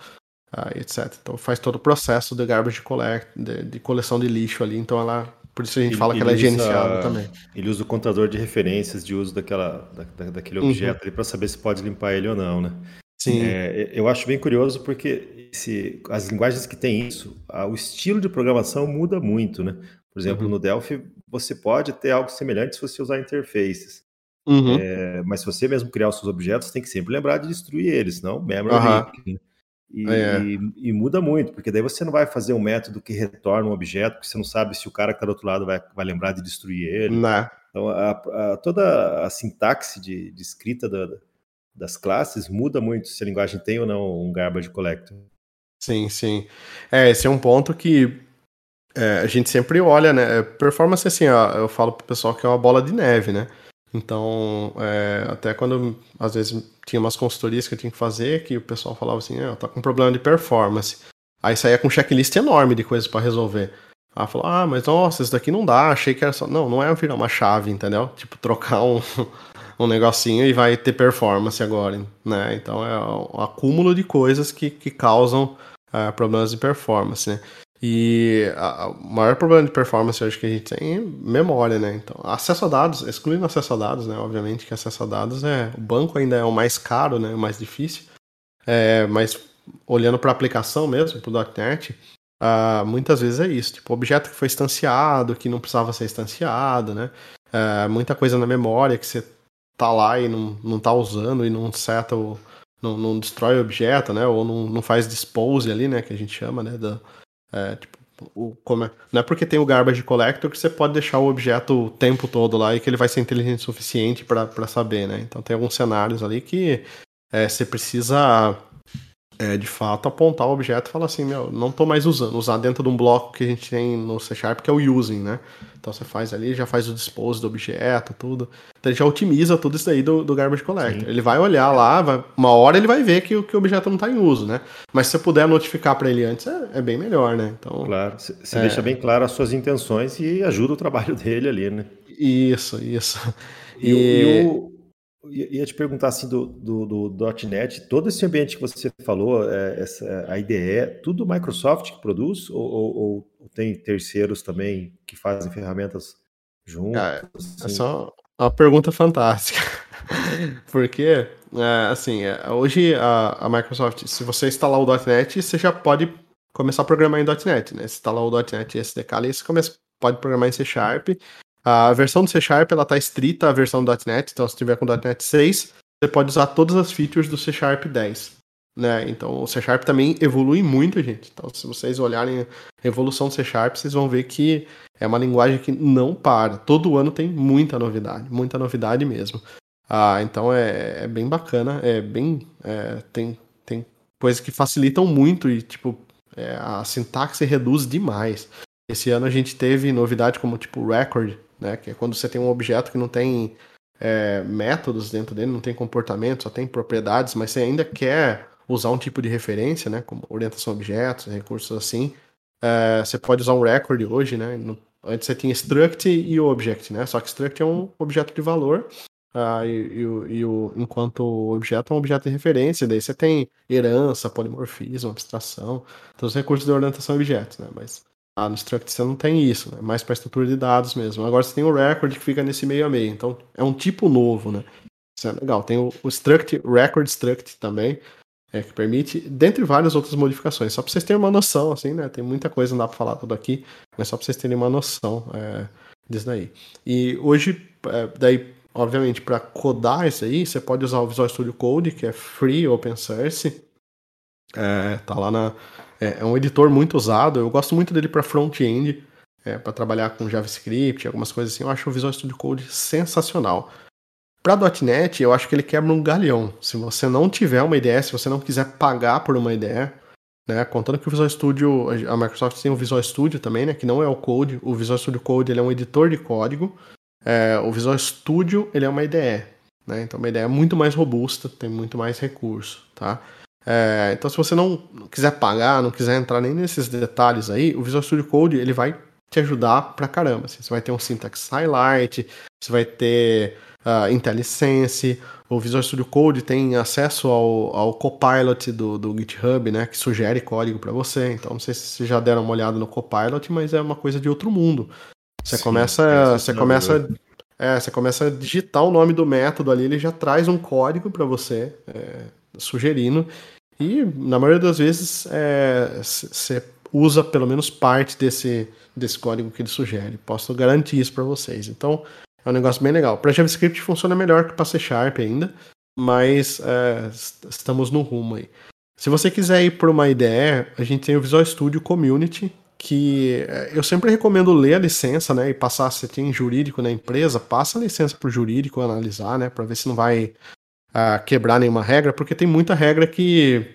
ah, etc. Então faz todo o processo de garbage collect, de, de coleção de lixo ali, então ela, por isso a gente ele, fala que ela é gerenciada também. Ele usa o contador de referências de uso daquela, da, daquele uhum. objeto uhum. ali para saber se pode limpar ele ou não, né? Sim. É, eu acho bem curioso porque se, as linguagens que têm isso, o estilo de programação muda muito, né? Por exemplo, uhum. no Delphi, você pode ter algo semelhante se você usar interfaces. Uhum. É, mas se você mesmo criar os seus objetos, tem que sempre lembrar de destruir eles, senão memory uhum. leak. Né? E, é. e, e, muda muito, porque daí você não vai fazer um método que retorna um objeto, porque você não sabe se o cara que está do outro lado vai, vai lembrar de destruir ele. Não. Né. Então, a, a, toda a sintaxe de, de escrita da, das classes muda muito se a linguagem tem ou não um garbage collector. Sim, sim. É, esse é um ponto que é, a gente sempre olha, né? Performance, assim, ó, eu falo pro pessoal que é uma bola de neve, né? Então, é, até quando às vezes tinha umas consultorias que eu tinha que fazer, que o pessoal falava assim, ah, tá com problema de performance. Aí saía com um checklist enorme de coisas para resolver. Aí falou, ah, mas nossa, isso daqui não dá, achei que era só. Não, não é virar uma chave, entendeu? Tipo, trocar um, <laughs> um negocinho e vai ter performance agora, né? Então é um acúmulo de coisas que, que causam é, problemas de performance, né? E o maior problema de performance hoje que a gente tem é memória, né? Então, acesso a dados, excluindo acesso a dados, né? Obviamente que acesso a dados é. O banco ainda é o mais caro, né? O mais difícil. É, mas olhando para a aplicação mesmo, para o .NET, uh, muitas vezes é isso. Tipo, objeto que foi instanciado, que não precisava ser instanciado, né? Uh, muita coisa na memória que você tá lá e não, não tá usando e não seta o. Não, não destrói o objeto, né? Ou não, não faz dispose ali, né? Que a gente chama, né? Da, é, tipo, o, como é, não é porque tem o garbage collector que você pode deixar o objeto o tempo todo lá e que ele vai ser inteligente o suficiente para saber, né? Então tem alguns cenários ali que é, você precisa é, de fato apontar o objeto e falar assim, meu, não estou mais usando, usar dentro de um bloco que a gente tem no C Sharp que é o using, né? Então você faz ali, já faz o dispose do objeto, tudo. Então ele já otimiza tudo isso aí do, do garbage collector. Sim. Ele vai olhar lá, vai, uma hora ele vai ver que, que o objeto não está em uso, né? Mas se você puder notificar para ele antes, é, é, bem melhor, né? Então, claro, você é... deixa bem claro as suas intenções e ajuda o trabalho <laughs> dele ali, né? Isso, isso. E, e... e o, ia te perguntar assim do, do, do .NET, todo esse ambiente que você falou, é, essa, a IDE, tudo Microsoft que produz ou, ou, ou, tem terceiros também que fazem ferramentas juntos? É, assim? é só uma pergunta fantástica, <laughs> porque é, assim, é, hoje a, a, Microsoft, se você instalar o .NET, você já pode começar a programar em .NET, né? Se instalar o .NET SDK ali, você começa, pode programar em C Sharp a versão do C Sharp está estrita à versão do .NET, então se tiver com .NET 6, você pode usar todas as features do C Sharp 10. Né? Então o C Sharp também evolui muito, gente. Então se vocês olharem a evolução do C Sharp, vocês vão ver que é uma linguagem que não para. Todo ano tem muita novidade, muita novidade mesmo. Ah, então é, é bem bacana, é bem. É, tem, tem coisas que facilitam muito e, tipo, é, a sintaxe reduz demais. Esse ano a gente teve novidade como tipo record, né? Que é quando você tem um objeto que não tem é, métodos dentro dele, não tem comportamento, só tem propriedades, mas você ainda quer usar um tipo de referência, né? Como orientação a objetos, recursos assim. É, você pode usar um record hoje, né? No, antes você tinha struct e object, né? Só que struct é um objeto de valor ah, e, e, e, o, enquanto o objeto é um objeto de referência, daí você tem herança, polimorfismo, abstração, todos os recursos de orientação a objetos, né? Mas ah, no struct você não tem isso, né? Mais para estrutura de dados mesmo. Agora você tem o record que fica nesse meio a meio, então é um tipo novo, né? Isso é legal. Tem o, o struct, record struct também, é, que permite, dentre várias outras modificações. Só para vocês terem uma noção, assim, né? Tem muita coisa, não dá para falar tudo aqui, mas só para vocês terem uma noção é, disso daí. E hoje, é, daí Obviamente, para codar isso aí, você pode usar o Visual Studio Code, que é free, open source. É, tá lá na. É, é um editor muito usado. Eu gosto muito dele para front-end, é, para trabalhar com JavaScript, algumas coisas assim. Eu acho o Visual Studio Code sensacional. Para .NET, eu acho que ele quebra um galhão. Se você não tiver uma ideia, se você não quiser pagar por uma ideia, né, contando que o Visual Studio, a Microsoft tem o Visual Studio também, né, que não é o Code. O Visual Studio Code ele é um editor de código. É, o Visual Studio ele é uma IDE, né? Então uma IDE muito mais robusta, tem muito mais recurso, tá? É, então se você não quiser pagar, não quiser entrar nem nesses detalhes aí, o Visual Studio Code ele vai te ajudar pra caramba. Assim, você vai ter um syntax highlight, você vai ter uh, IntelliSense, o Visual Studio Code tem acesso ao, ao Copilot do, do GitHub, né, que sugere código para você. Então, não sei se vocês já deram uma olhada no Copilot, mas é uma coisa de outro mundo. Você Sim, começa, você começa, é, você começa a digitar o nome do método ali, ele já traz um código para você, é, sugerindo. E na maioria das vezes é, você usa pelo menos parte desse, desse código que ele sugere. Posso garantir isso para vocês. Então é um negócio bem legal. Para JavaScript funciona melhor que para C Sharp ainda, mas é, estamos no rumo aí. Se você quiser ir por uma IDE, a gente tem o Visual Studio Community, que eh, eu sempre recomendo ler a licença, né, e passar se tem jurídico na empresa, passa a licença para o jurídico analisar, né, para ver se não vai uh, quebrar nenhuma regra, porque tem muita regra que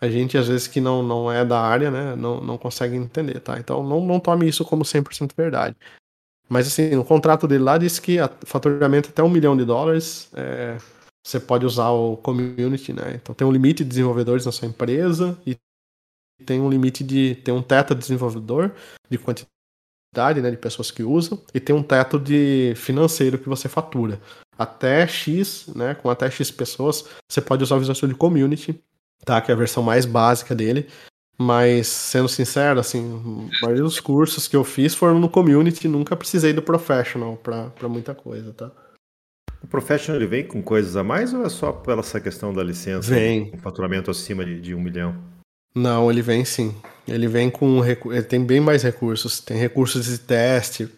a gente às vezes que não, não é da área, né, não, não consegue entender, tá? Então não, não tome isso como 100% verdade. Mas assim, no contrato dele lá diz que a faturamento até um milhão de dólares é, você pode usar o community, né? Então tem um limite de desenvolvedores na sua empresa e tem um limite de. tem um teto de desenvolvedor de quantidade né, de pessoas que usam e tem um teto de financeiro que você fatura. Até X, né? Com até X pessoas, você pode usar o Visual Studio Community, tá? Que é a versão mais básica dele. Mas, sendo sincero, assim, a maioria dos cursos que eu fiz foram no community, nunca precisei do professional para muita coisa, tá? O professional ele vem com coisas a mais ou é só pela essa questão da licença? Vem. Um faturamento acima de, de um milhão? Não, ele vem sim. Ele vem com. Ele tem bem mais recursos. Tem recursos de teste.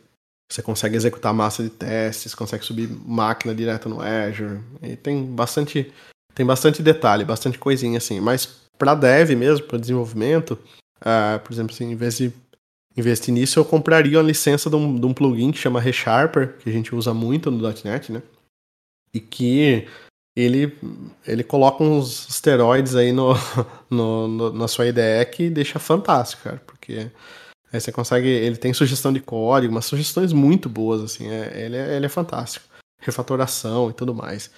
Você consegue executar massa de testes, consegue subir máquina direto no Azure. E tem bastante. Tem bastante detalhe, bastante coisinha assim. Mas para dev mesmo, para desenvolvimento, uh, por exemplo, assim, em vez de investir nisso, eu compraria uma licença de um, de um plugin que chama ReSharper, que a gente usa muito no .NET, né? E que ele, ele coloca uns esteroides aí no, <laughs> no, no, na sua IDE que deixa fantástico, cara, porque aí você consegue, ele tem sugestão de código, umas sugestões muito boas, assim, é, ele, é, ele é fantástico, refatoração e tudo mais.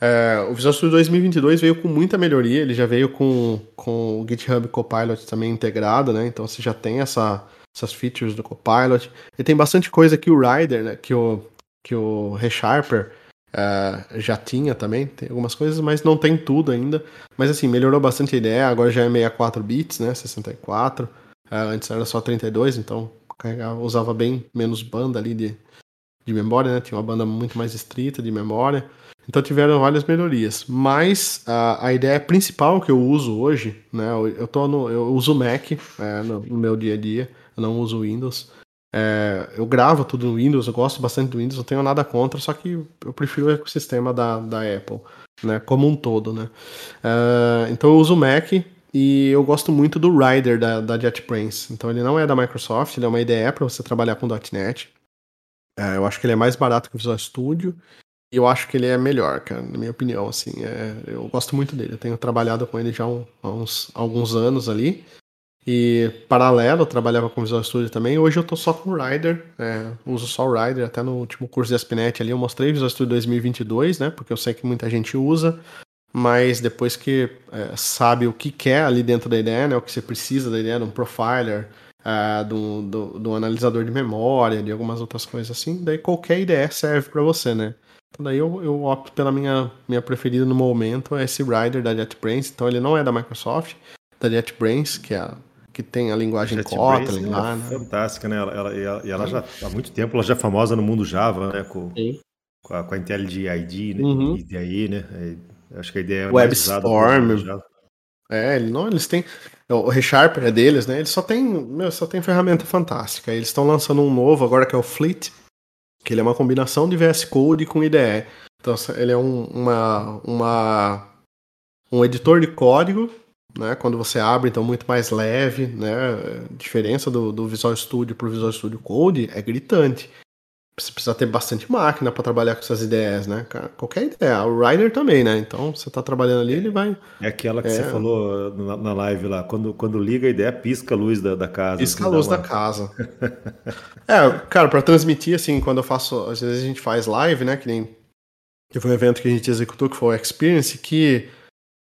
É, o Visual Studio 2022 veio com muita melhoria, ele já veio com, com o GitHub Copilot também integrado, né, então você já tem essa, essas features do Copilot, e tem bastante coisa que o Rider, né, que o, que o ReSharper Uh, já tinha também, tem algumas coisas, mas não tem tudo ainda. Mas assim, melhorou bastante a ideia, agora já é 64 bits, né? 64. Uh, ah, antes era só 32, então usava bem menos banda ali de, de memória, né? Tinha uma banda muito mais estrita de memória. Então tiveram várias melhorias. Mas uh, a ideia principal que eu uso hoje, né? Eu, tô no, eu uso Mac é, no, no meu dia a dia, eu não uso Windows. É, eu gravo tudo no Windows, eu gosto bastante do Windows, não tenho nada contra, só que eu prefiro o ecossistema da, da Apple, né, como um todo, né. É, então eu uso o Mac e eu gosto muito do Rider da, da JetBrains. Então ele não é da Microsoft, ele é uma IDE para você trabalhar com .NET. É, eu acho que ele é mais barato que o Visual Studio eu acho que ele é melhor, cara, na minha opinião, assim. É, eu gosto muito dele. Eu tenho trabalhado com ele já há uns, alguns anos ali. E paralelo, eu trabalhava com Visual Studio também. Hoje eu tô só com Rider, é, uso só o Rider. Até no último curso de Aspinet ali eu mostrei Visual Studio 2022, né? Porque eu sei que muita gente usa. Mas depois que é, sabe o que quer ali dentro da ideia, né? O que você precisa da ideia, de um profiler, é, do, do analisador de memória, de algumas outras coisas assim, daí qualquer ideia serve para você, né? Então daí eu, eu opto pela minha, minha preferida no momento, é esse Rider da JetBrains. Então ele não é da Microsoft, da JetBrains, que é a que tem a linguagem Kotlin lá, é né? Fantástica, né? Ela, ela, ela, ela já há muito tempo ela já é famosa no mundo Java, né? Com, com, a, com a IntelliJ ID, né? Uhum. IDE, né? É, acho que a ideia é WebStorm. É, não, eles têm. O ReSharper é deles, né? Eles só tem, meu, só tem ferramenta fantástica. Eles estão lançando um novo agora que é o Fleet, que ele é uma combinação de VS Code com IDE. Então ele é um, uma, uma um editor de código né? Quando você abre, então muito mais leve, né? A diferença do, do Visual Studio para o Visual Studio Code é gritante. Você precisa ter bastante máquina para trabalhar com essas ideias, né? Qualquer ideia. O Rider também, né? Então, você está trabalhando ali, ele vai. É aquela que é... você falou na, na, live lá. Quando, quando liga a ideia, pisca a luz da, da casa. Pisca assim, a luz uma... da casa. <laughs> é, cara, para transmitir, assim, quando eu faço. Às vezes a gente faz live, né? Que nem. Teve um evento que a gente executou que foi o Experience, que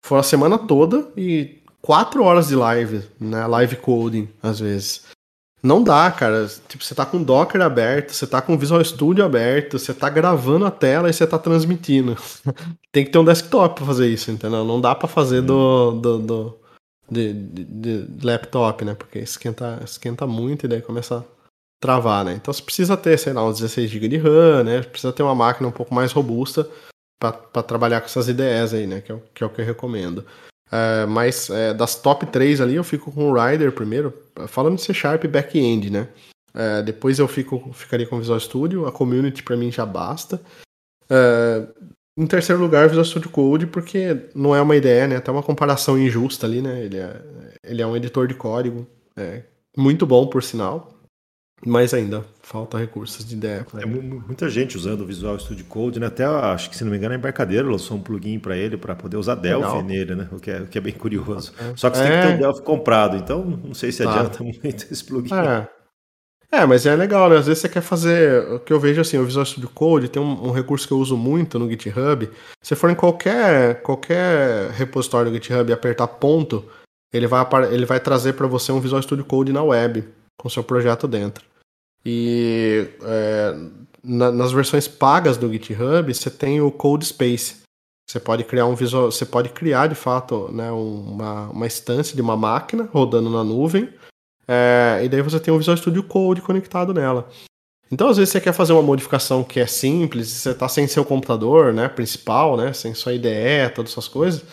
foi a semana toda e quatro horas de live, né? Live coding, às vezes. Não dá, cara. Tipo, você tá com Docker aberto, você tá com Visual Studio aberto, você tá gravando a tela e você tá transmitindo. <laughs> Tem que ter um desktop pra fazer isso, entendeu? Não dá pra fazer do, do, do de, de, de, laptop, né? Porque esquenta, esquenta muito e daí começa a travar, né? Então você precisa ter, sei lá, uns 16 GB de RAM, né? Precisa ter uma máquina um pouco mais robusta para trabalhar com essas ideias aí, né? Que é, que é o que eu recomendo. Uh, mas uh, das top 3 ali eu fico com o Rider primeiro, falando de C Sharp back-end, né? Uh, depois eu fico, ficaria com o Visual Studio, a community para mim já basta. em terceiro lugar, Visual Studio Code, porque não é uma ideia, né? Até uma comparação injusta ali, né? Ele é, ele é um editor de código é, muito bom, por sinal. Mas ainda falta recursos de ideia. É muita gente usando o Visual Studio Code, né? Até acho que se não me engano a Embarcadeiro lançou um plugin para ele para poder usar Delphi Legal. nele, né? O que, é, o que é bem curioso. É. Só que você é. tem que ter o Delphi comprado, então não sei se tá. adianta <laughs> muito esse plugin. É. é. mas é legal, né? Às vezes você quer fazer. O que eu vejo assim, o Visual Studio Code tem um, um recurso que eu uso muito no GitHub. Se for em qualquer, qualquer repositório do GitHub e apertar ponto, ele vai, ele vai trazer para você um Visual Studio Code na web, com seu projeto dentro. E é, na, nas versões pagas do GitHub, você tem o Code Space. Você pode criar um visual, você pode criar de fato né, uma, uma instância de uma máquina rodando na nuvem. É, e daí você tem o Visual Studio Code conectado nela. Então, às vezes, você quer fazer uma modificação que é simples, você está sem seu computador né, principal, né, sem sua IDE, todas essas coisas.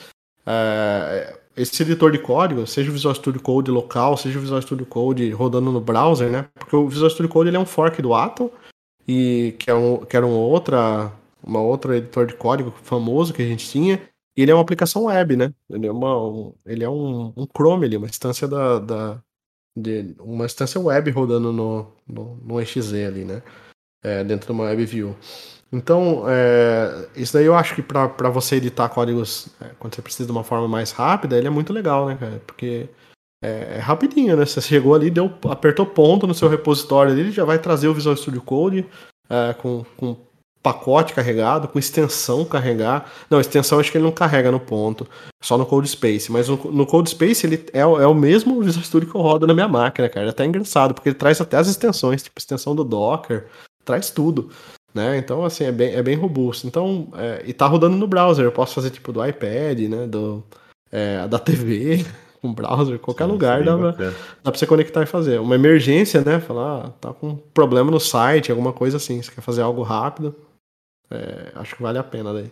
É, esse editor de código, seja o Visual Studio Code local, seja o Visual Studio Code rodando no browser, né? Porque o Visual Studio Code ele é um fork do Atom, e que, é um, que era um outra, uma outra editor de código famoso que a gente tinha, e ele é uma aplicação web, né? Ele é, uma, um, ele é um, um Chrome ali, uma instância da, da de, uma instância web rodando no, no, no exe ali, né? É, dentro de uma web view. Então, é, isso daí eu acho que para você editar códigos é, quando você precisa de uma forma mais rápida, ele é muito legal, né, cara? Porque é, é, rapidinho, né? Você chegou ali, deu, apertou ponto no seu repositório ali, ele já vai trazer o Visual Studio Code é, com, com pacote carregado, com extensão carregar. Não, extensão acho que ele não carrega no ponto, só no Code Space. Mas no, no Code Space ele é, é o mesmo Visual Studio que eu rodo na minha máquina, cara. É até engraçado, porque ele traz até as extensões, tipo extensão do Docker, traz tudo. Né? Então, assim, é bem, é bem robusto. Então, é, e tá rodando no browser. Eu posso fazer tipo do iPad, né? Do, é, da TV, com <laughs> browser, qualquer sim, lugar dá, pra, dá pra você conectar e fazer. Uma emergência, né? Falar, ah, tá com problema no site, alguma coisa assim. Você quer fazer algo rápido, é, acho que vale a pena daí.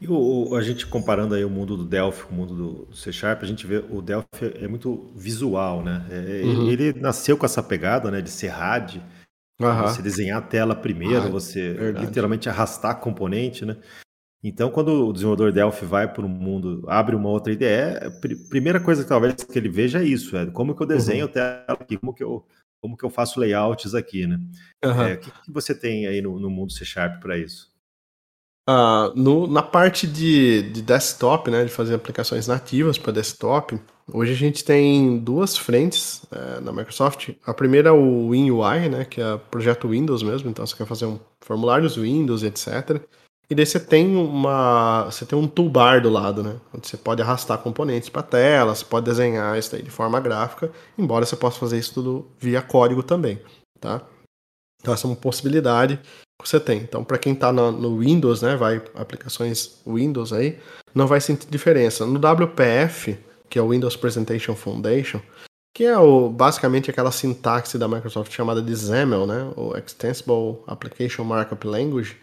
E o, o, a gente comparando aí o mundo do Delphi com o mundo do C Sharp, a gente vê o Delphi é muito visual, né? É, uhum. Ele nasceu com essa pegada, né, de ser RAD, Uhum. Você desenhar a tela primeiro, ah, você verdade. literalmente arrastar componente, né? Então, quando o desenvolvedor Delphi vai para o mundo, abre uma outra ideia, a primeira coisa que talvez que ele veja é isso, é como que eu desenho uhum. tela aqui, como que eu, como que eu faço layouts aqui, né? Uhum. É, o que, que, você tem aí no, no mundo C Sharp para isso? Uh, no, na parte de, de desktop, né, de fazer aplicações nativas para desktop, hoje a gente tem duas frentes é, na Microsoft. A primeira é o WinUI, né, que é projeto Windows mesmo, então você quer fazer um formulários Windows, etc. E daí você tem uma, você tem um toolbar do lado, né, onde você pode arrastar componentes para tela, você pode desenhar isso aí de forma gráfica, embora você possa fazer isso tudo via código também, tá? Então essa é uma possibilidade você tem. Então, para quem está no, no, Windows, né, vai aplicações Windows aí, não vai sentir diferença. No WPF, que é o Windows Presentation Foundation, que é o, basicamente aquela sintaxe da Microsoft chamada de XAML, né, o Extensible Application Markup Language,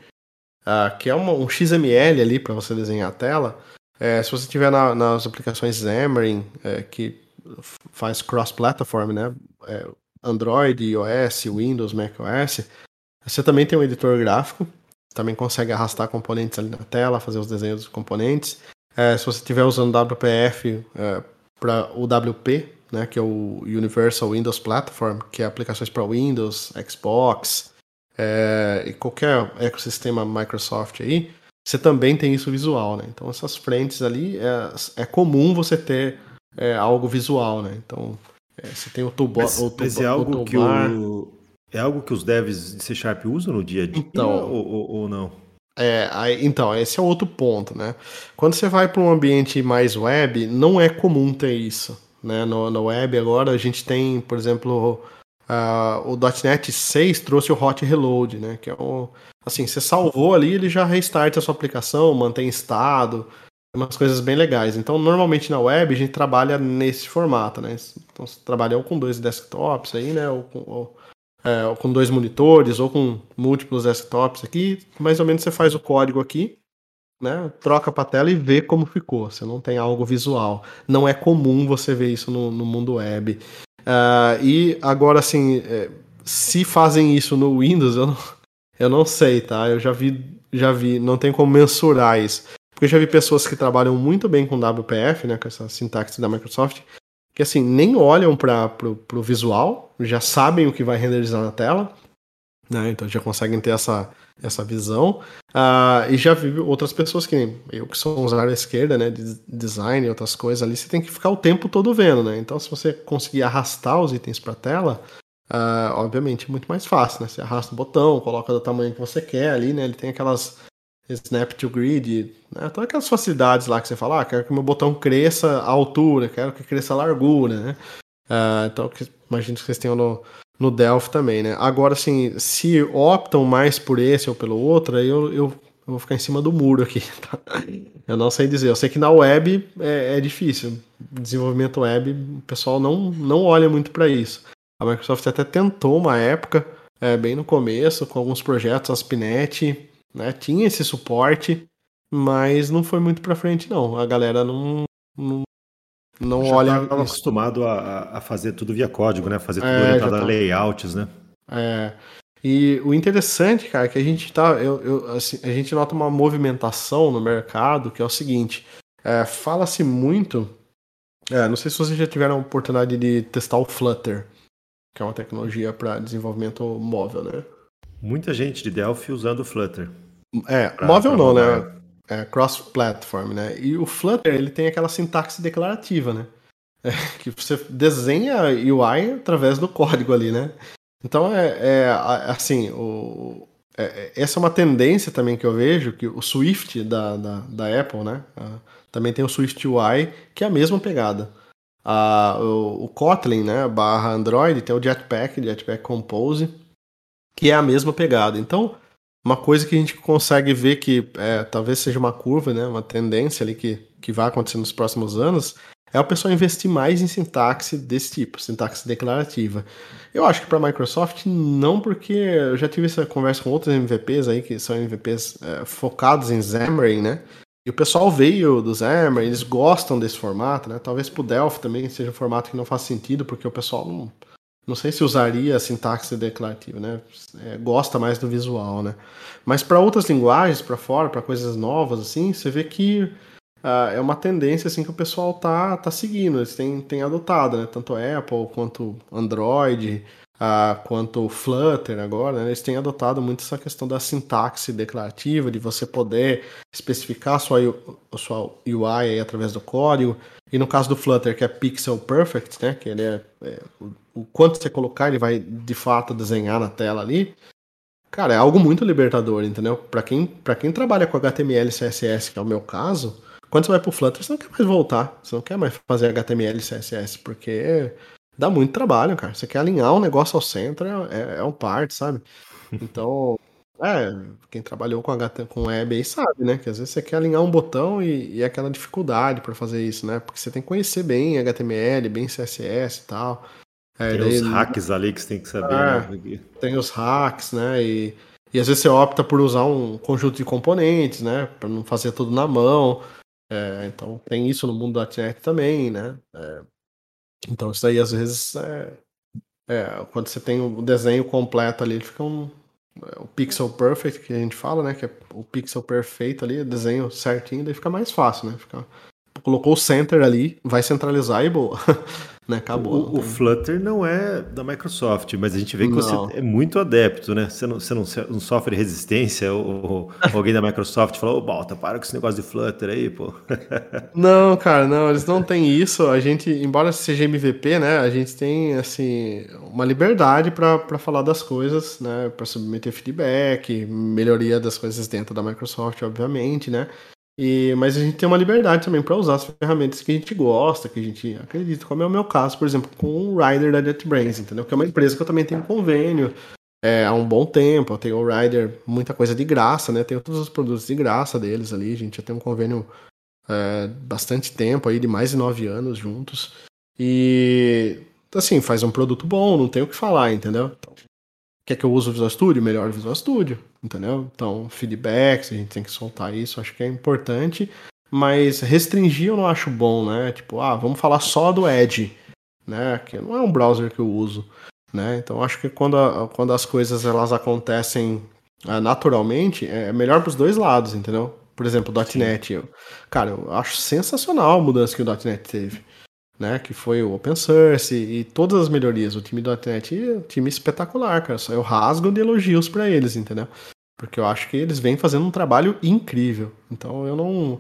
uh, que é uma, um XML ali para você desenhar a tela. É, se você tiver na, nas aplicações Xamarin, é, que faz cross-platform, né, é, Android, iOS, Windows, macOS, você também tem um editor gráfico, também consegue arrastar componentes ali na tela, fazer os desenhos dos componentes. É, se você estiver usando WPF é, para o WP, né, que é o Universal Windows Platform, que é aplicações para Windows, Xbox é, e qualquer ecossistema Microsoft aí, você também tem isso visual, né? Então essas frentes ali é, é comum você ter é, algo visual, né? Então é, você tem o tubo, mas, o, mas é algo que o é algo que os devs de C Sharp usam no dia a dia então, ou, ou, ou não? É, aí, então, esse é outro ponto, né? Quando você vai para um ambiente mais web, não é comum ter isso. Né? No, no web agora a gente tem, por exemplo, uh, o .NET 6 trouxe o Hot Reload, né? Que é o, assim, você salvou ali, ele já restarta a sua aplicação, mantém estado, umas coisas bem legais. Então, normalmente na web a gente trabalha nesse formato, né? Então, você trabalha ou com dois desktops aí, né? Ou, ou é, com dois monitores, ou com múltiplos desktops aqui, mais ou menos você faz o código aqui, né? Troca para a tela e vê como ficou. Você não tem algo visual. Não é comum você ver isso no, no mundo web. Uh, e agora, assim, é, se fazem isso no Windows, eu não, <laughs> eu não sei, tá? Eu já vi, já vi, não tem como mensurar isso. Porque eu já vi pessoas que trabalham muito bem com WPF, né, com essa sintaxe da Microsoft, que assim, nem olham para pro visual, já sabem o que vai renderizar na tela, né? Então já conseguem ter essa, essa visão. Uh, e já vi outras pessoas que eu que sou usuário à esquerda, né? De design e outras coisas ali, você tem que ficar o tempo todo vendo, né? Então, se você conseguir arrastar os itens para a tela, uh, obviamente é muito mais fácil, né? Você arrasta o botão, coloca do tamanho que você quer ali, né? Ele tem aquelas Snap to Grid, né? Todas aquelas facilidades lá que você fala, ah, quero que meu botão cresça a altura, quero que cresça a largura, né? Uh, então, imagino que vocês tenham no, no Delphi também, né? Agora, assim, se optam mais por esse ou pelo outro, aí eu, eu, eu vou ficar em cima do muro aqui, <laughs> tá? Eu não sei dizer. Eu sei que na web é, é difícil. Desenvolvimento web, o pessoal não, não olha muito para isso. A Microsoft até tentou uma época, é, bem no começo, com alguns projetos, ASP.NET, né? Tinha esse suporte, mas não foi muito para frente não. A galera não não, não Já olha. Estava acostumado a, a, fazer tudo via código, né? Fazer tudo é, orientado tá. a layouts, né? É. E o interessante, cara, é que a gente tá, eu, eu assim, a gente nota uma movimentação no mercado que é o seguinte: é, fala-se muito. É, não sei se vocês já tiveram a oportunidade de testar o Flutter, que é uma tecnologia para desenvolvimento móvel, né? Muita gente de Delphi usando o Flutter. É, pra, móvel pra não, né? É, cross-platform, né? E o Flutter, ele tem aquela sintaxe declarativa, né? É, <laughs> que você desenha UI através do código ali, né? Então, é, é assim, o, é, é, essa é uma tendência também que eu vejo, que o Swift da, da, da Apple, né? também tem o Swift UI, que é a mesma pegada. o, o Kotlin, né, barra Android, tem o Jetpack, Jetpack Compose, que é a mesma pegada. Então, uma coisa que a gente consegue ver que é, talvez seja uma curva, né, uma tendência ali que, que vai acontecer nos próximos anos, é o pessoal investir mais em sintaxe desse tipo, sintaxe declarativa. Eu acho que para a Microsoft não, porque eu já tive essa conversa com outros MVPs aí, que são MVPs é, focados em Xamarin, né? E o pessoal veio do Xamarin, eles gostam desse formato, né? Talvez para o Delphi também seja um formato que não faz sentido, porque o pessoal não, não sei se usaria a sintaxe declarativa, né? É, gosta mais do visual, né? Mas para outras linguagens, para fora, para coisas novas, assim, você vê que uh, é uma tendência assim que o pessoal tá, tá seguindo, eles têm, têm adotado, né? Tanto Apple quanto Android, uh, quanto o Flutter agora, né, eles têm adotado muito essa questão da sintaxe declarativa, de você poder especificar a sua, a sua UI através do código. E no caso do Flutter, que é Pixel Perfect, né, que ele é, é o, o quanto você colocar, ele vai de fato desenhar na tela ali. Cara, é algo muito libertador, entendeu? Para quem, pra quem trabalha com HTML e CSS, que é o meu caso, quando você vai pro Flutter, você não quer mais voltar. Você não quer mais fazer HTML e CSS, porque dá muito trabalho, cara. Você quer alinhar um negócio ao centro, é, é um parte, sabe? <laughs> Então, é, quem trabalhou com, HT, com web aí sabe, né? Que às vezes você quer alinhar um botão e, e é aquela dificuldade para fazer isso, né? Porque você tem que conhecer bem HTML, bem CSS e tal. É, tem daí, os hacks ali que você tem que saber, é, né? Tem os hacks, né? E, e às vezes você opta por usar um conjunto de componentes, né? Para não fazer tudo na mão. É, então tem isso no mundo da .NET também, né? É, então isso aí às vezes é, é, quando você tem o desenho completo ali, ele fica um é, o pixel perfect que a gente fala, né? Que é o pixel perfeito ali, desenho certinho, daí fica mais fácil, né? Fica, colocou o center ali, vai centralizar e boa. <laughs> né? Acabou. O, o, Flutter não é da Microsoft, mas a gente vê que não. você é muito adepto, né? Você não, você não, não sofre resistência ou, ou <laughs> alguém da Microsoft falou, ô, Balta, para com esse negócio de Flutter aí, pô. <laughs> não, cara, não, eles não têm isso. A gente, embora seja MVP, né? A gente tem, assim, uma liberdade para falar das coisas, né? Para submeter feedback, melhoria das coisas dentro da Microsoft, obviamente, né? E, mas a gente tem uma liberdade também para usar as ferramentas que a gente gosta, que a gente acredita, como é o meu caso, por exemplo, com o Rider da JetBrains, entendeu? Que é uma empresa que eu também tenho convênio é, há um bom tempo. Eu tenho o Rider, muita coisa de graça, né? Tenho todos os produtos de graça deles ali. A gente já tem um convênio é, bastante tempo aí, de mais de nove anos juntos. E assim, faz um produto bom, não tem o que falar, entendeu? Então, Quer que eu use o Visual Studio? Melhor o Visual Studio, entendeu? Então, feedbacks, a gente tem que soltar isso, acho que é importante. Mas restringir eu não acho bom, né? Tipo, ah, vamos falar só do Edge, né? Que não é um browser que eu uso, né? Então, acho que quando, a, quando as coisas elas acontecem ah, naturalmente, é melhor para os dois lados, entendeu? Por exemplo, o .NET. Eu, cara, eu acho sensacional a mudança que o .NET teve né? Que foi o open source e, e todas as melhorias. O time do .NET é um time espetacular, cara. Só eu rasgo de elogios para eles, entendeu? Porque eu acho que eles vêm fazendo um trabalho incrível. Então eu não.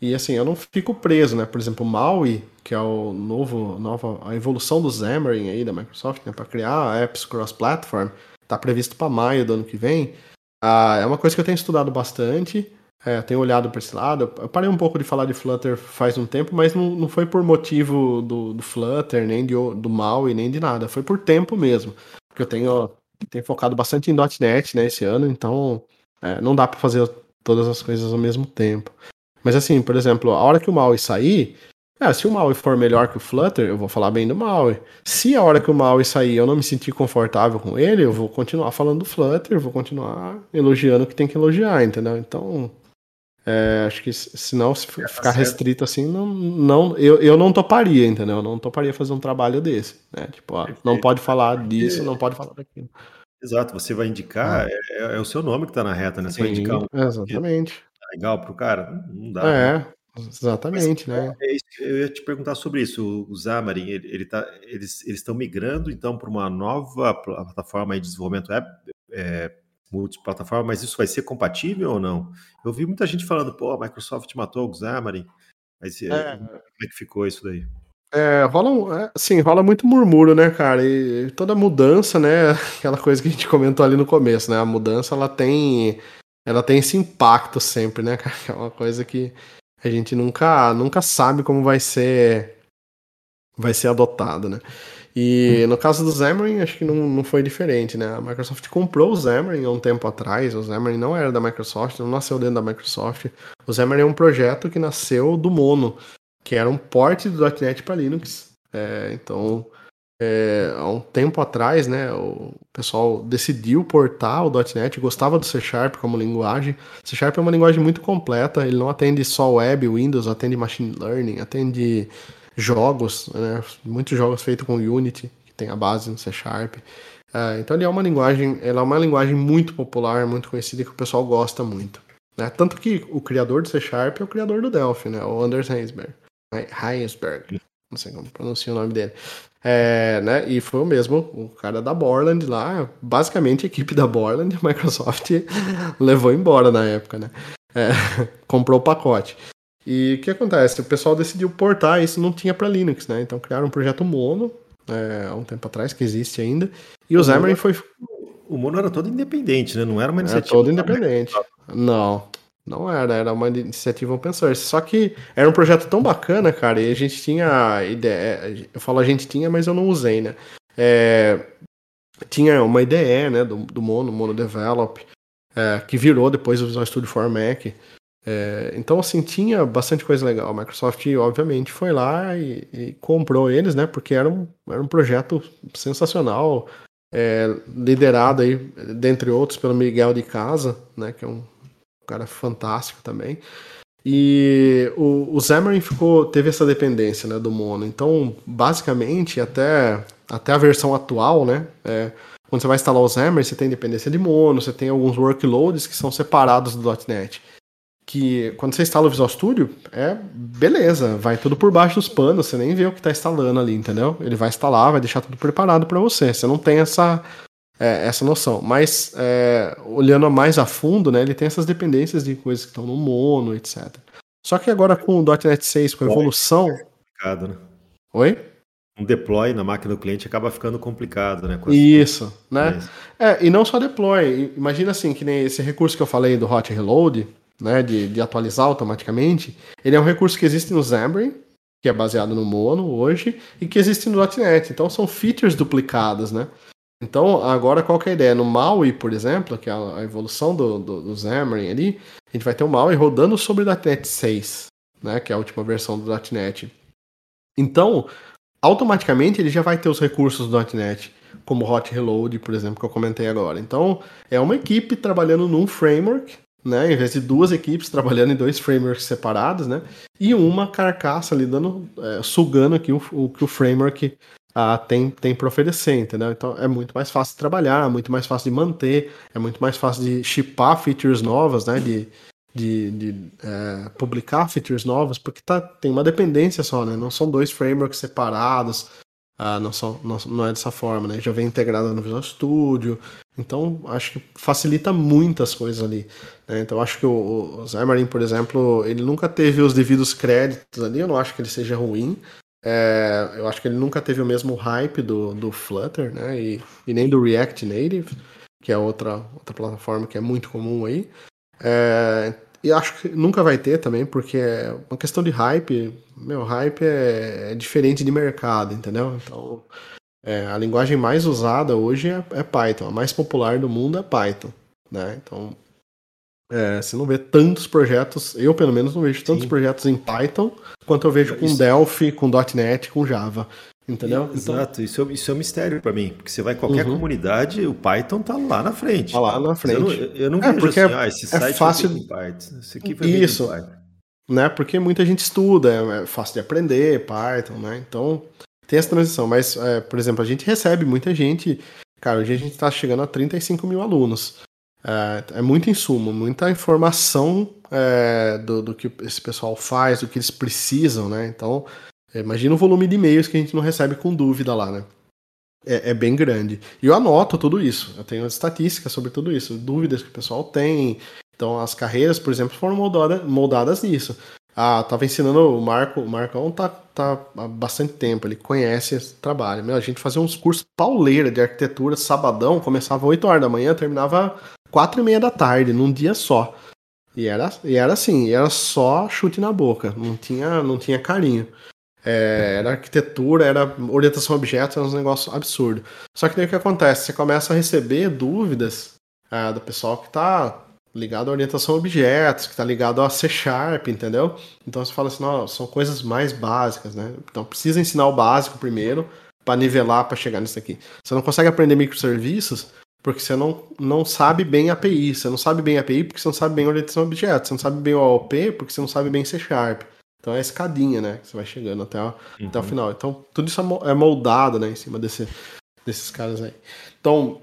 E assim, eu não fico preso, né? Por exemplo, o Maui, que é o novo, nova, a evolução do Xamarin aí da Microsoft, né? Para criar apps cross-platform, tá previsto para maio do ano que vem. Ah, é uma coisa que eu tenho estudado bastante. É, tenho olhado para esse lado. Eu parei um pouco de falar de Flutter faz um tempo, mas não, não foi por motivo do, do Flutter, nem de, do mal e nem de nada. Foi por tempo mesmo. Porque eu tenho, tenho focado bastante em .NET né, esse ano, então é, não dá para fazer todas as coisas ao mesmo tempo. Mas assim, por exemplo, a hora que o Maui sair, é, se o Maui for melhor que o Flutter, eu vou falar bem do Maui. Se a hora que o Maui sair eu não me sentir confortável com ele, eu vou continuar falando do Flutter, vou continuar elogiando o que tem que elogiar, entendeu? Então, é, acho que senão se é, tá ficar restrito assim, não, não, eu, eu não toparia, entendeu? Eu não toparia fazer um trabalho desse, né? Tipo, ó, não pode falar disso, não pode falar daquilo. Exato, você vai indicar, é, é, é o seu nome que está na reta, né? Você Sim, vai indicar um exatamente. Tá legal pro cara? Não dá. É, né? exatamente, Mas, né? eu ia te perguntar sobre isso. O Xamarin, ele, ele tá, eles estão migrando então para uma nova plataforma de desenvolvimento web, é, multiplataforma, mas isso vai ser compatível ou não? Eu vi muita gente falando, pô, a Microsoft matou o Xamarin, mas eh, é. como é que ficou isso daí? É, rola, é, sim, rola muito murmúrio, né, cara? E toda mudança, né, <laughs> aquela coisa que a gente comentou ali no começo, né? A mudança, ela tem, ela tem esse impacto sempre, né, <laughs> cara? É uma coisa que a gente nunca, nunca sabe como vai ser, vai ser adotado, né? E no caso do Xamarin, acho que não, não foi diferente, né? A Microsoft comprou o Xamarin há um tempo atrás. O Xamarin não era da Microsoft, não nasceu dentro da Microsoft. O Xamarin é um projeto que nasceu do Mono, que era um port do .NET para Linux. É, então, é, há um tempo atrás, né, o pessoal decidiu portar o .NET, gostava do C Sharp como linguagem. C Sharp é uma linguagem muito completa, ele não atende só web, Windows, atende machine learning, atende jogos, né? muitos jogos feitos com Unity, que tem a base no C Sharp. Uh, então ele é uma linguagem, ela é uma linguagem muito popular, muito conhecida que o pessoal gosta muito. Né? Tanto que o criador do C Sharp é o criador do Delphi, né? o Anders Heinsberg. Heinsberg. não sei como pronuncia o nome dele. É, né, e foi o mesmo, o cara da Borland lá, basicamente a equipe da Borland, a Microsoft <laughs> levou embora na época, né? É, <laughs> comprou o pacote. E o que acontece? O pessoal decidiu portar, isso não tinha para Linux, né? Então criaram um projeto Mono, é, há um tempo atrás, que existe ainda, e o, o Xamarin foi... O Mono era todo independente, né? Não era uma iniciativa... Era todo independente. Não, não era, era uma iniciativa open source. Só que era um projeto tão bacana, cara, e a gente tinha ideia. Eu falo a gente tinha, mas eu não usei, né? É, tinha uma IDE, né, do, do Mono, Mono Develop, é, que virou depois o Visual Studio for Mac. É, então, assim, tinha bastante coisa legal. A Microsoft, obviamente, foi lá e, e comprou eles, né? Porque era um, era um projeto sensacional, é, liderado aí, dentre outros, pelo Miguel de Casa, né? Que é um cara fantástico também. E o, o Xamarin ficou, teve essa dependência né, do Mono. Então, basicamente, até, até a versão atual, né? É, quando você vai instalar o Xamarin, você tem dependência de Mono, você tem alguns workloads que são separados do .NET. Que quando você instala o Visual Studio, é beleza, vai tudo por baixo dos panos, você nem vê o que está instalando ali, entendeu? Ele vai instalar, vai deixar tudo preparado para você. Você não tem essa, é, essa noção. Mas é, olhando mais a fundo, né, ele tem essas dependências de coisas que estão no mono, etc. Só que agora com o .NET 6, com a evolução. É complicado, né? Oi? Um deploy na máquina do cliente acaba ficando complicado, né? Isso, né? É, e não só deploy. Imagina assim, que nem esse recurso que eu falei do hot reload, né? De, de atualizar automaticamente. Ele é um recurso que existe no Xamarin, que é baseado no Mono hoje, e que existe no .NET. Então são features duplicadas, né? Então, agora qual que é a ideia? No MAUI, por exemplo, que é a evolução do, do, do Xamarin ali, a gente vai ter o MAUI rodando sobre o .NET 6, né, que é a última versão do .NET. Então, automaticamente ele já vai ter os recursos do .NET, como Hot Reload, por exemplo, que eu comentei agora. Então, é uma equipe trabalhando num framework, né, em vez de duas equipes trabalhando em dois frameworks separados, né, e uma carcaça ali dando, é, sugando aqui o, o que o framework ah, tem, tem para oferecer, entendeu? Então é muito mais fácil de trabalhar, muito mais fácil de manter, é muito mais fácil de chipar features novas, né? De, de, de é, publicar features novas, porque tá, tem uma dependência só, né? Não são dois frameworks separados, ah, não, são, não, não é dessa forma, né? Já vem integrada no Visual Studio, então acho que facilita muitas coisas ali. Né? Então acho que o, o Xamarin, por exemplo, ele nunca teve os devidos créditos ali, eu não acho que ele seja ruim, é, eu acho que ele nunca teve o mesmo hype do, do Flutter, né? E, e nem do React Native, que é outra, outra plataforma que é muito comum aí. É, e acho que nunca vai ter também, porque é uma questão de hype. Meu, hype é, é diferente de mercado, entendeu? Então, é, a linguagem mais usada hoje é, é, Python. A mais popular do mundo é Python, né? Então, é, você não vê tantos projetos, eu pelo menos não vejo tantos Sim. projetos em Python quanto eu vejo com isso... Delphi, com .NET, com Java. Entendeu? Então exato, isso, é, isso é um mistério para mim, porque você vai em qualquer uhum. comunidade, o Python tá lá na frente. Tá lá na frente. Eu não, eu não é, vejo assim, ah, esse é site fácil... em Python, esse aqui foi isso, Python. Né, porque muita gente estuda, é, é fácil de aprender Python, né? Então tem essa transição, mas, é, por exemplo, a gente recebe muita gente, cara, hoje a gente está chegando a 35 mil alunos. É, é muito insumo, muita informação é, do, do, que esse pessoal faz, do que eles precisam, né? Então, imagina o volume de e-mails que a gente não recebe com dúvida lá, né? É, é, bem grande. E eu anoto tudo isso. Eu tenho estatísticas sobre tudo isso, dúvidas que o pessoal tem. Então, as carreiras, por exemplo, foram moldadas, moldadas nisso. Ah, tava ensinando o Marco, o Marcão tá, tá há bastante tempo, ele conhece esse trabalho. Meu, a gente fazia uns cursos pauleira de arquitetura, sabadão, começava 8 horas da manhã, terminava quatro e meia da tarde, num dia só. E era, e era assim, era só chute na boca, não tinha, não tinha carinho. É, era arquitetura, era orientação a objetos, era um negócio absurdo. Só que daí o que acontece? Você começa a receber dúvidas é, do pessoal que está ligado à orientação a objetos, que está ligado a C Sharp, entendeu? Então você fala assim, não, são coisas mais básicas, né? Então precisa ensinar o básico primeiro para nivelar para chegar nisso aqui. Você não consegue aprender microserviços porque você não, não sabe bem API. Você não sabe bem API porque você não sabe bem orientação a objetos. Você não sabe bem o AOP porque você não sabe bem C Sharp. Então é a escadinha, né? Que você vai chegando até, o, uhum. até o final. Então tudo isso é, é moldado, né? Em cima desse, desses caras aí. Então,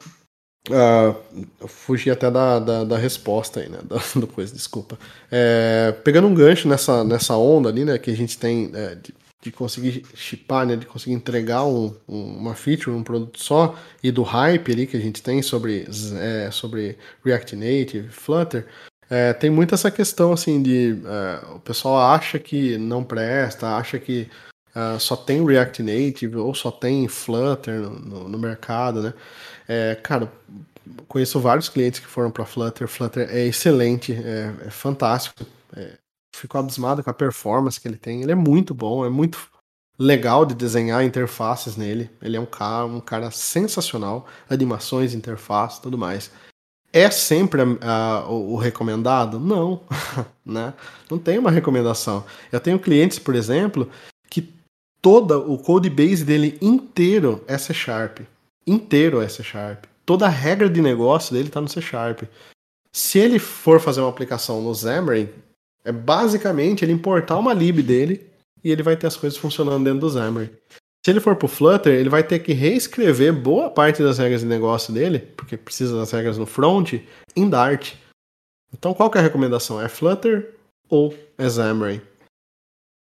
uh, eu fugi até da, da, da, resposta aí, né? <laughs> Da, do coisa, desculpa. É, pegando um gancho nessa, nessa onda ali, né? Que a gente tem é, de de conseguir chipar, né, de conseguir entregar um, um, uma feature, um produto só, e do hype ali que a gente tem sobre, é, sobre React Native, Flutter, é, tem muito essa questão assim de é, o pessoal acha que não presta, acha que uh, só tem React Native ou só tem Flutter no, no, no mercado, né? É, cara, conheço vários clientes que foram para Flutter. Flutter é excelente, é, é fantástico. É, fico abismado com a performance que ele tem. Ele é muito bom, é muito legal de desenhar interfaces nele. Ele é um cara, um cara sensacional, animações, interface, tudo mais. É sempre o, o, recomendado? Não, <laughs> né? Não tem uma recomendação. Eu tenho clientes, por exemplo, que toda o code base dele inteiro é C Sharp, inteiro é C Sharp. Toda a regra de negócio dele está no C Sharp. Se ele for fazer uma aplicação no Xamarin, é basicamente ele importar uma lib dele e ele vai ter as coisas funcionando dentro do Xamarin. Se ele for para o Flutter, ele vai ter que reescrever boa parte das regras de negócio dele, porque precisa das regras no front, em Dart. Então qual que é a recomendação? É Flutter ou é Xamarin?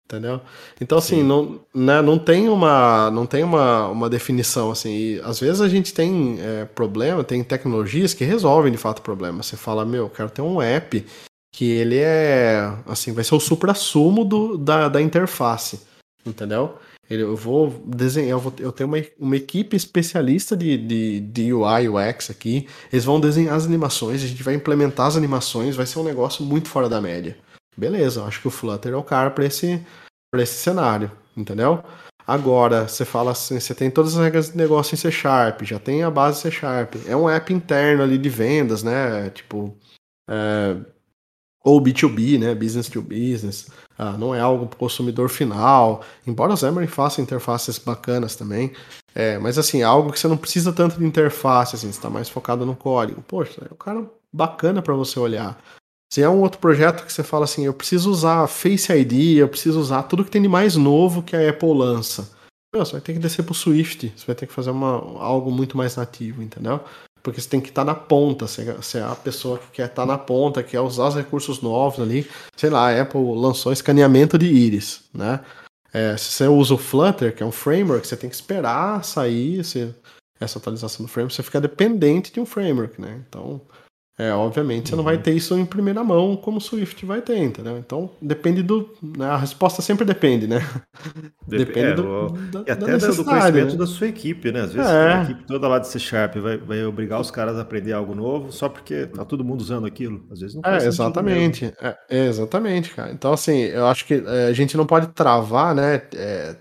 Entendeu? Então, assim, não, né, não tem, uma, não tem uma, uma definição, assim. E, às vezes a gente tem é, problema, tem tecnologias que resolvem de fato problemas. Você fala, meu, eu quero ter um app que ele é, assim, vai ser o supra-sumo do, da, da interface, entendeu? Eu vou desenhar, eu, vou, eu tenho uma, uma equipe especialista de, de, de UI, UX aqui, eles vão desenhar as animações, a gente vai implementar as animações, vai ser um negócio muito fora da média. Beleza, eu acho que o Flutter é o cara para esse, esse cenário, entendeu? Agora, você fala assim, você tem todas as regras de negócio em C Sharp, já tem a base C Sharp, é um app interno ali de vendas, né? Tipo, é, ou B2B, né? Business to business. Ah, não é algo para o consumidor final. Embora o Xamarin faça interfaces bacanas também. É, mas assim, é algo que você não precisa tanto de interface, assim, você está mais focado no código. Poxa, é um cara bacana para você olhar. Se é um outro projeto que você fala assim, eu preciso usar Face ID, eu preciso usar tudo que tem de mais novo que a Apple lança. Meu, você vai ter que descer pro Swift, você vai ter que fazer uma, algo muito mais nativo, entendeu? Porque você tem que estar tá na ponta, você é a pessoa que quer estar tá na ponta, quer usar os recursos novos ali. Sei lá, a Apple lançou escaneamento de íris, né? É, se você usa o Flutter, que é um framework, você tem que esperar sair essa atualização do framework, você fica dependente de um framework, né? Então, é, obviamente você não vai uhum. ter isso em primeira mão como o Swift vai ter, entendeu? Então depende do. Né, a resposta sempre depende, né? depende é, do, da, e até do conhecimento né? da sua equipe, né? Às vezes é. a equipe toda lá de C Sharp vai, vai obrigar os caras a aprender algo novo só porque tá todo mundo usando aquilo. Às vezes não faz É, exatamente. É, exatamente, cara. Então, assim, eu acho que é, a gente não pode travar, né? É,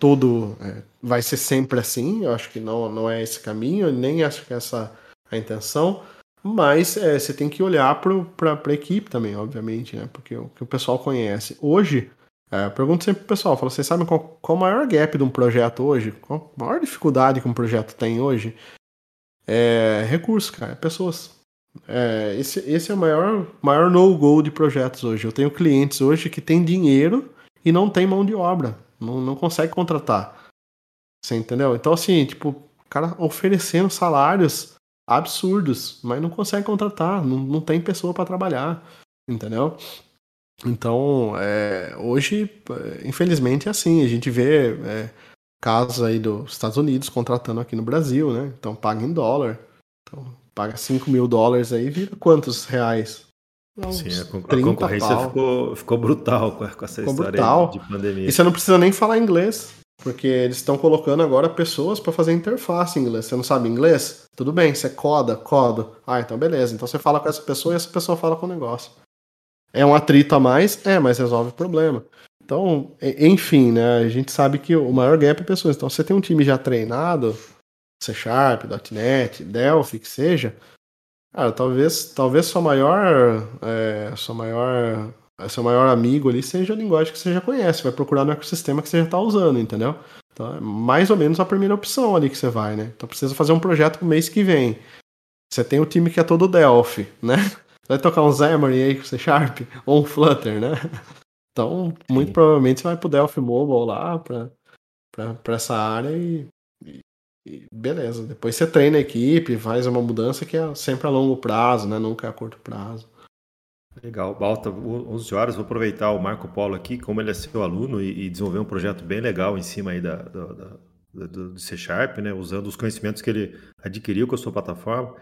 tudo é, vai ser sempre assim. Eu acho que não, não é esse caminho, nem acho que é essa a intenção. Mas é, você tem que olhar para a equipe também, obviamente, né? Porque o que o pessoal conhece. Hoje, é, eu pergunto sempre pro pessoal, falo, vocês sabem qual, qual o maior gap de um projeto hoje? Qual a maior dificuldade que um projeto tem hoje? É recurso, cara, é pessoas. É, esse, esse é o maior, maior no-go de projetos hoje. Eu tenho clientes hoje que têm dinheiro e não tem mão de obra. Não, não consegue contratar. Você entendeu? Então, assim, tipo, o cara oferecendo salários absurdos, mas não consegue contratar, não, não tem pessoa para trabalhar, entendeu? Então, é, hoje, é, infelizmente, é assim. A gente vê é, casos aí dos Estados Unidos contratando aqui no Brasil, né? Então, paga em dólar. Então, paga 5 mil dólares aí, vira quantos reais? Sim, a, a concorrência ficou, ficou brutal com, essa ficou história brutal. de pandemia. E você não precisa nem falar inglês. Porque eles estão colocando agora pessoas para fazer interface em inglês. Você não sabe inglês? Tudo bem, você coda, codo. Ah, então beleza. Então você fala com essa pessoa e essa pessoa fala com o negócio. É um atrito a mais? É, mas resolve o problema. Então, enfim, né? A gente sabe que o maior gap é pessoas. Então, você tem um time já treinado, C Sharp, .NET, Delphi, que seja, cara, talvez, talvez sua maior, é, sua maior seu maior amigo ali seja a linguagem que você já conhece, vai procurar no ecossistema que você já está usando, entendeu? Então é mais ou menos a primeira opção ali que você vai, né? Então precisa fazer um projeto pro mês que vem. Você tem o time que é todo Delphi, né? <laughs> Vai tocar um Xamarin aí com C Sharp <laughs> ou um Flutter, né? Então, muito Sim. provavelmente você vai pro Delphi Mobile lá pra, pra, pra essa área e, e, e, beleza. Depois você treina a equipe, faz uma mudança que é sempre a longo prazo, né? Nunca é a curto prazo. Legal, Balta, 11 horas, vou aproveitar o Marco Polo aqui, como ele é seu aluno e, e desenvolver um projeto bem legal em cima aí da, da, da, do, do C Sharp, né, usando os conhecimentos que ele adquiriu com a sua plataforma.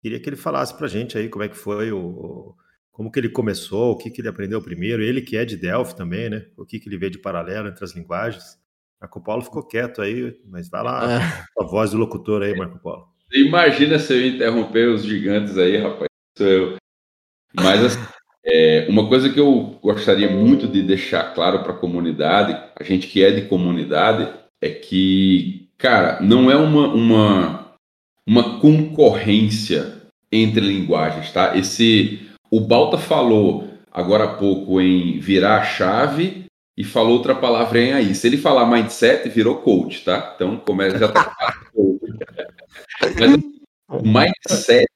Queria que ele falasse para a gente aí como é que foi o, como que ele começou, o que, que ele aprendeu primeiro, ele que é de Delphi também, né, o que, que ele vê de paralelo entre as linguagens. Marco Polo ficou quieto aí, mas vai lá, é. a voz do locutor aí, Marco Polo. Imagina se eu interromper os gigantes aí, rapaz. Sou eu. Mas assim, é, uma coisa que eu gostaria muito de deixar claro para a comunidade, a gente que é de comunidade, é que, cara, não é uma, uma, uma concorrência entre linguagens, tá? Esse, o Balta falou agora há pouco em virar a chave e falou outra palavra em aí. Se ele falar mindset, virou coach, tá? Então começa já tá <laughs> Mas mindset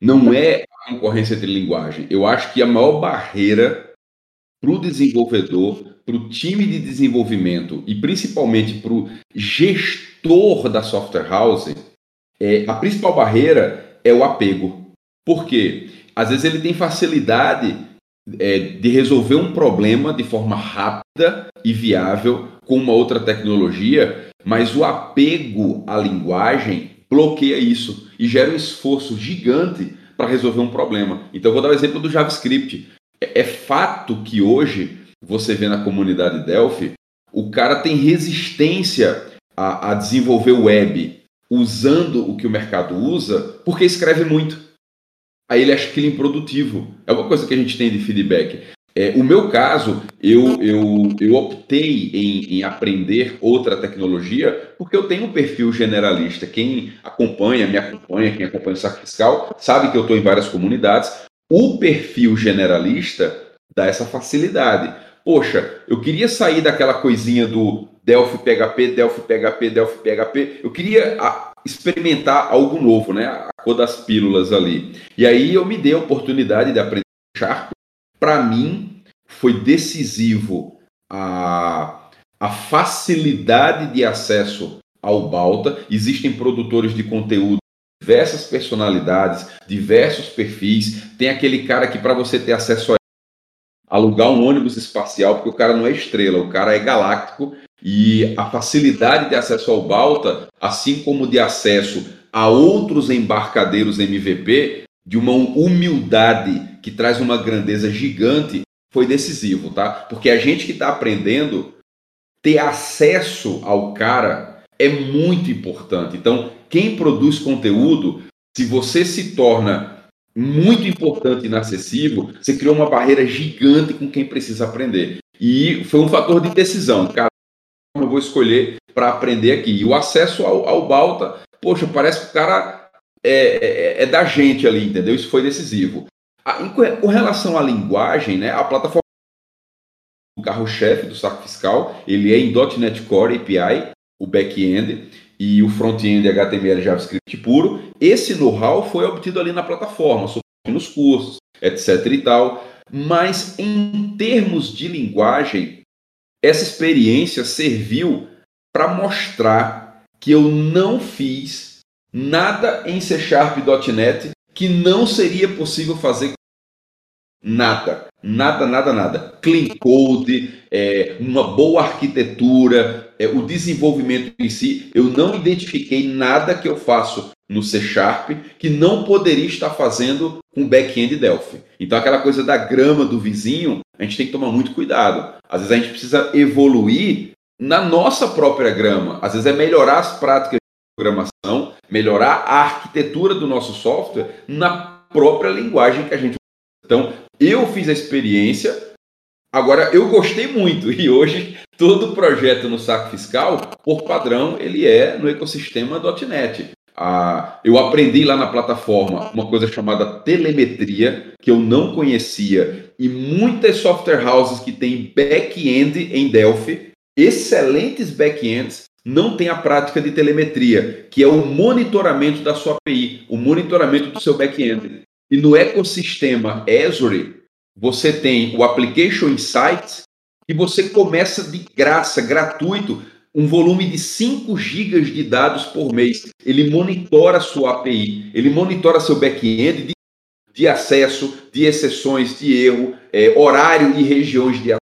não é concorrência de linguagem. Eu acho que a maior barreira para o desenvolvedor, para o time de desenvolvimento e principalmente para o gestor da software house, é, a principal barreira é o apego. Por quê? Às vezes ele tem facilidade é, de resolver um problema de forma rápida e viável com uma outra tecnologia, mas o apego à linguagem bloqueia isso e gera um esforço gigante para resolver um problema. Então, eu vou dar o exemplo do JavaScript. É, é fato que hoje você vê na comunidade Delphi, o cara tem resistência a, a desenvolver web usando o que o mercado usa, porque escreve muito. Aí ele acha aquilo improdutivo. É uma coisa que a gente tem de feedback. É, o meu caso, eu, eu, eu optei em, em, aprender outra tecnologia porque eu tenho um perfil generalista. Quem acompanha, me acompanha, quem acompanha o saco fiscal, sabe que eu estou em várias comunidades. O perfil generalista dá essa facilidade. Poxa, eu queria sair daquela coisinha do Delphi PHP, Delphi PHP, Delphi PHP. Eu queria experimentar algo novo, né? A cor das pílulas ali. E aí eu me dei a oportunidade de aprender Sharp para mim, foi decisivo a, a facilidade de acesso ao Balta. Existem produtores de conteúdo diversas personalidades, diversos perfis. Tem aquele cara que para você ter acesso a alugar um ônibus espacial, porque o cara não é estrela, o cara é galáctico e a facilidade de acesso ao Balta, assim como de acesso a outros embarcadeiros MVP, de uma humildade que traz uma grandeza gigante, foi decisivo, tá? Porque a gente que está aprendendo, ter acesso ao cara é muito importante. Então, quem produz conteúdo, se você se torna muito importante e inacessível, você criou uma barreira gigante com quem precisa aprender. E foi um fator de decisão. Cara, eu vou escolher para aprender aqui. E o acesso ao, ao Balta, poxa, parece que o cara é, é, é, da gente ali, entendeu? Isso foi decisivo. Com relação à linguagem, né, a plataforma o carro-chefe do saco fiscal, ele é em .NET Core API, o back-end, e o front-end HTML JavaScript puro. Esse know-how foi obtido ali na plataforma, nos cursos, etc e tal. Mas em termos de linguagem, essa experiência serviu para mostrar que eu não fiz nada em C Sharp.net que não seria possível fazer nada. Nada, nada, nada. Clean code, é, uma boa arquitetura, é, o desenvolvimento em si. Eu não identifiquei nada que eu faço no C Sharp que não poderia estar fazendo com back-end Delphi. Então, aquela coisa da grama do vizinho, a gente tem que tomar muito cuidado. Às vezes a gente precisa evoluir na nossa própria grama. Às vezes é melhorar as práticas programação, melhorar a arquitetura do nosso software na própria linguagem que a gente. Então, eu fiz a experiência, agora eu gostei muito e hoje todo projeto no saco fiscal, por padrão, ele é no ecossistema .NET. Ah, eu aprendi lá na plataforma uma coisa chamada telemetria, que eu não conhecia, e muitas software houses que têm back-end em Delphi, excelentes back-ends, não têm a prática de telemetria, que é o monitoramento da sua API, o monitoramento do seu back-end. E no ecossistema Azure, você tem o Application Insights, e você começa de graça, gratuito, um volume de 5 gigas de dados por mês. Ele monitora a sua API, ele monitora seu back-end. de acesso, de exceções, de erro, é, horário e regiões de acesso.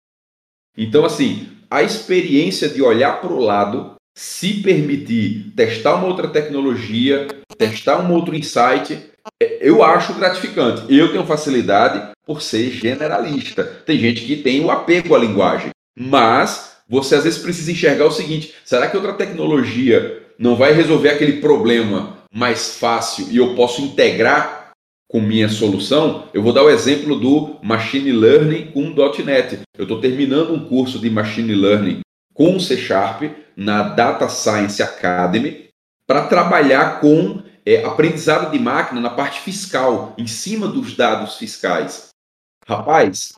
Então, assim, a experiência de olhar para o lado, se permitir testar uma outra tecnologia, testar um outro insight, é, eu acho gratificante. Eu tenho facilidade por ser generalista. Tem gente que tem o apego à linguagem, mas você às vezes precisa enxergar o seguinte: será que outra tecnologia não vai resolver aquele problema mais fácil e eu posso integrar com minha solução? Eu vou dar o exemplo do Machine Learning com .NET. Eu estou terminando um curso de Machine Learning com C Sharp na Data Science Academy para trabalhar com é, aprendizado de máquina na parte fiscal, em cima dos dados fiscais. Rapaz,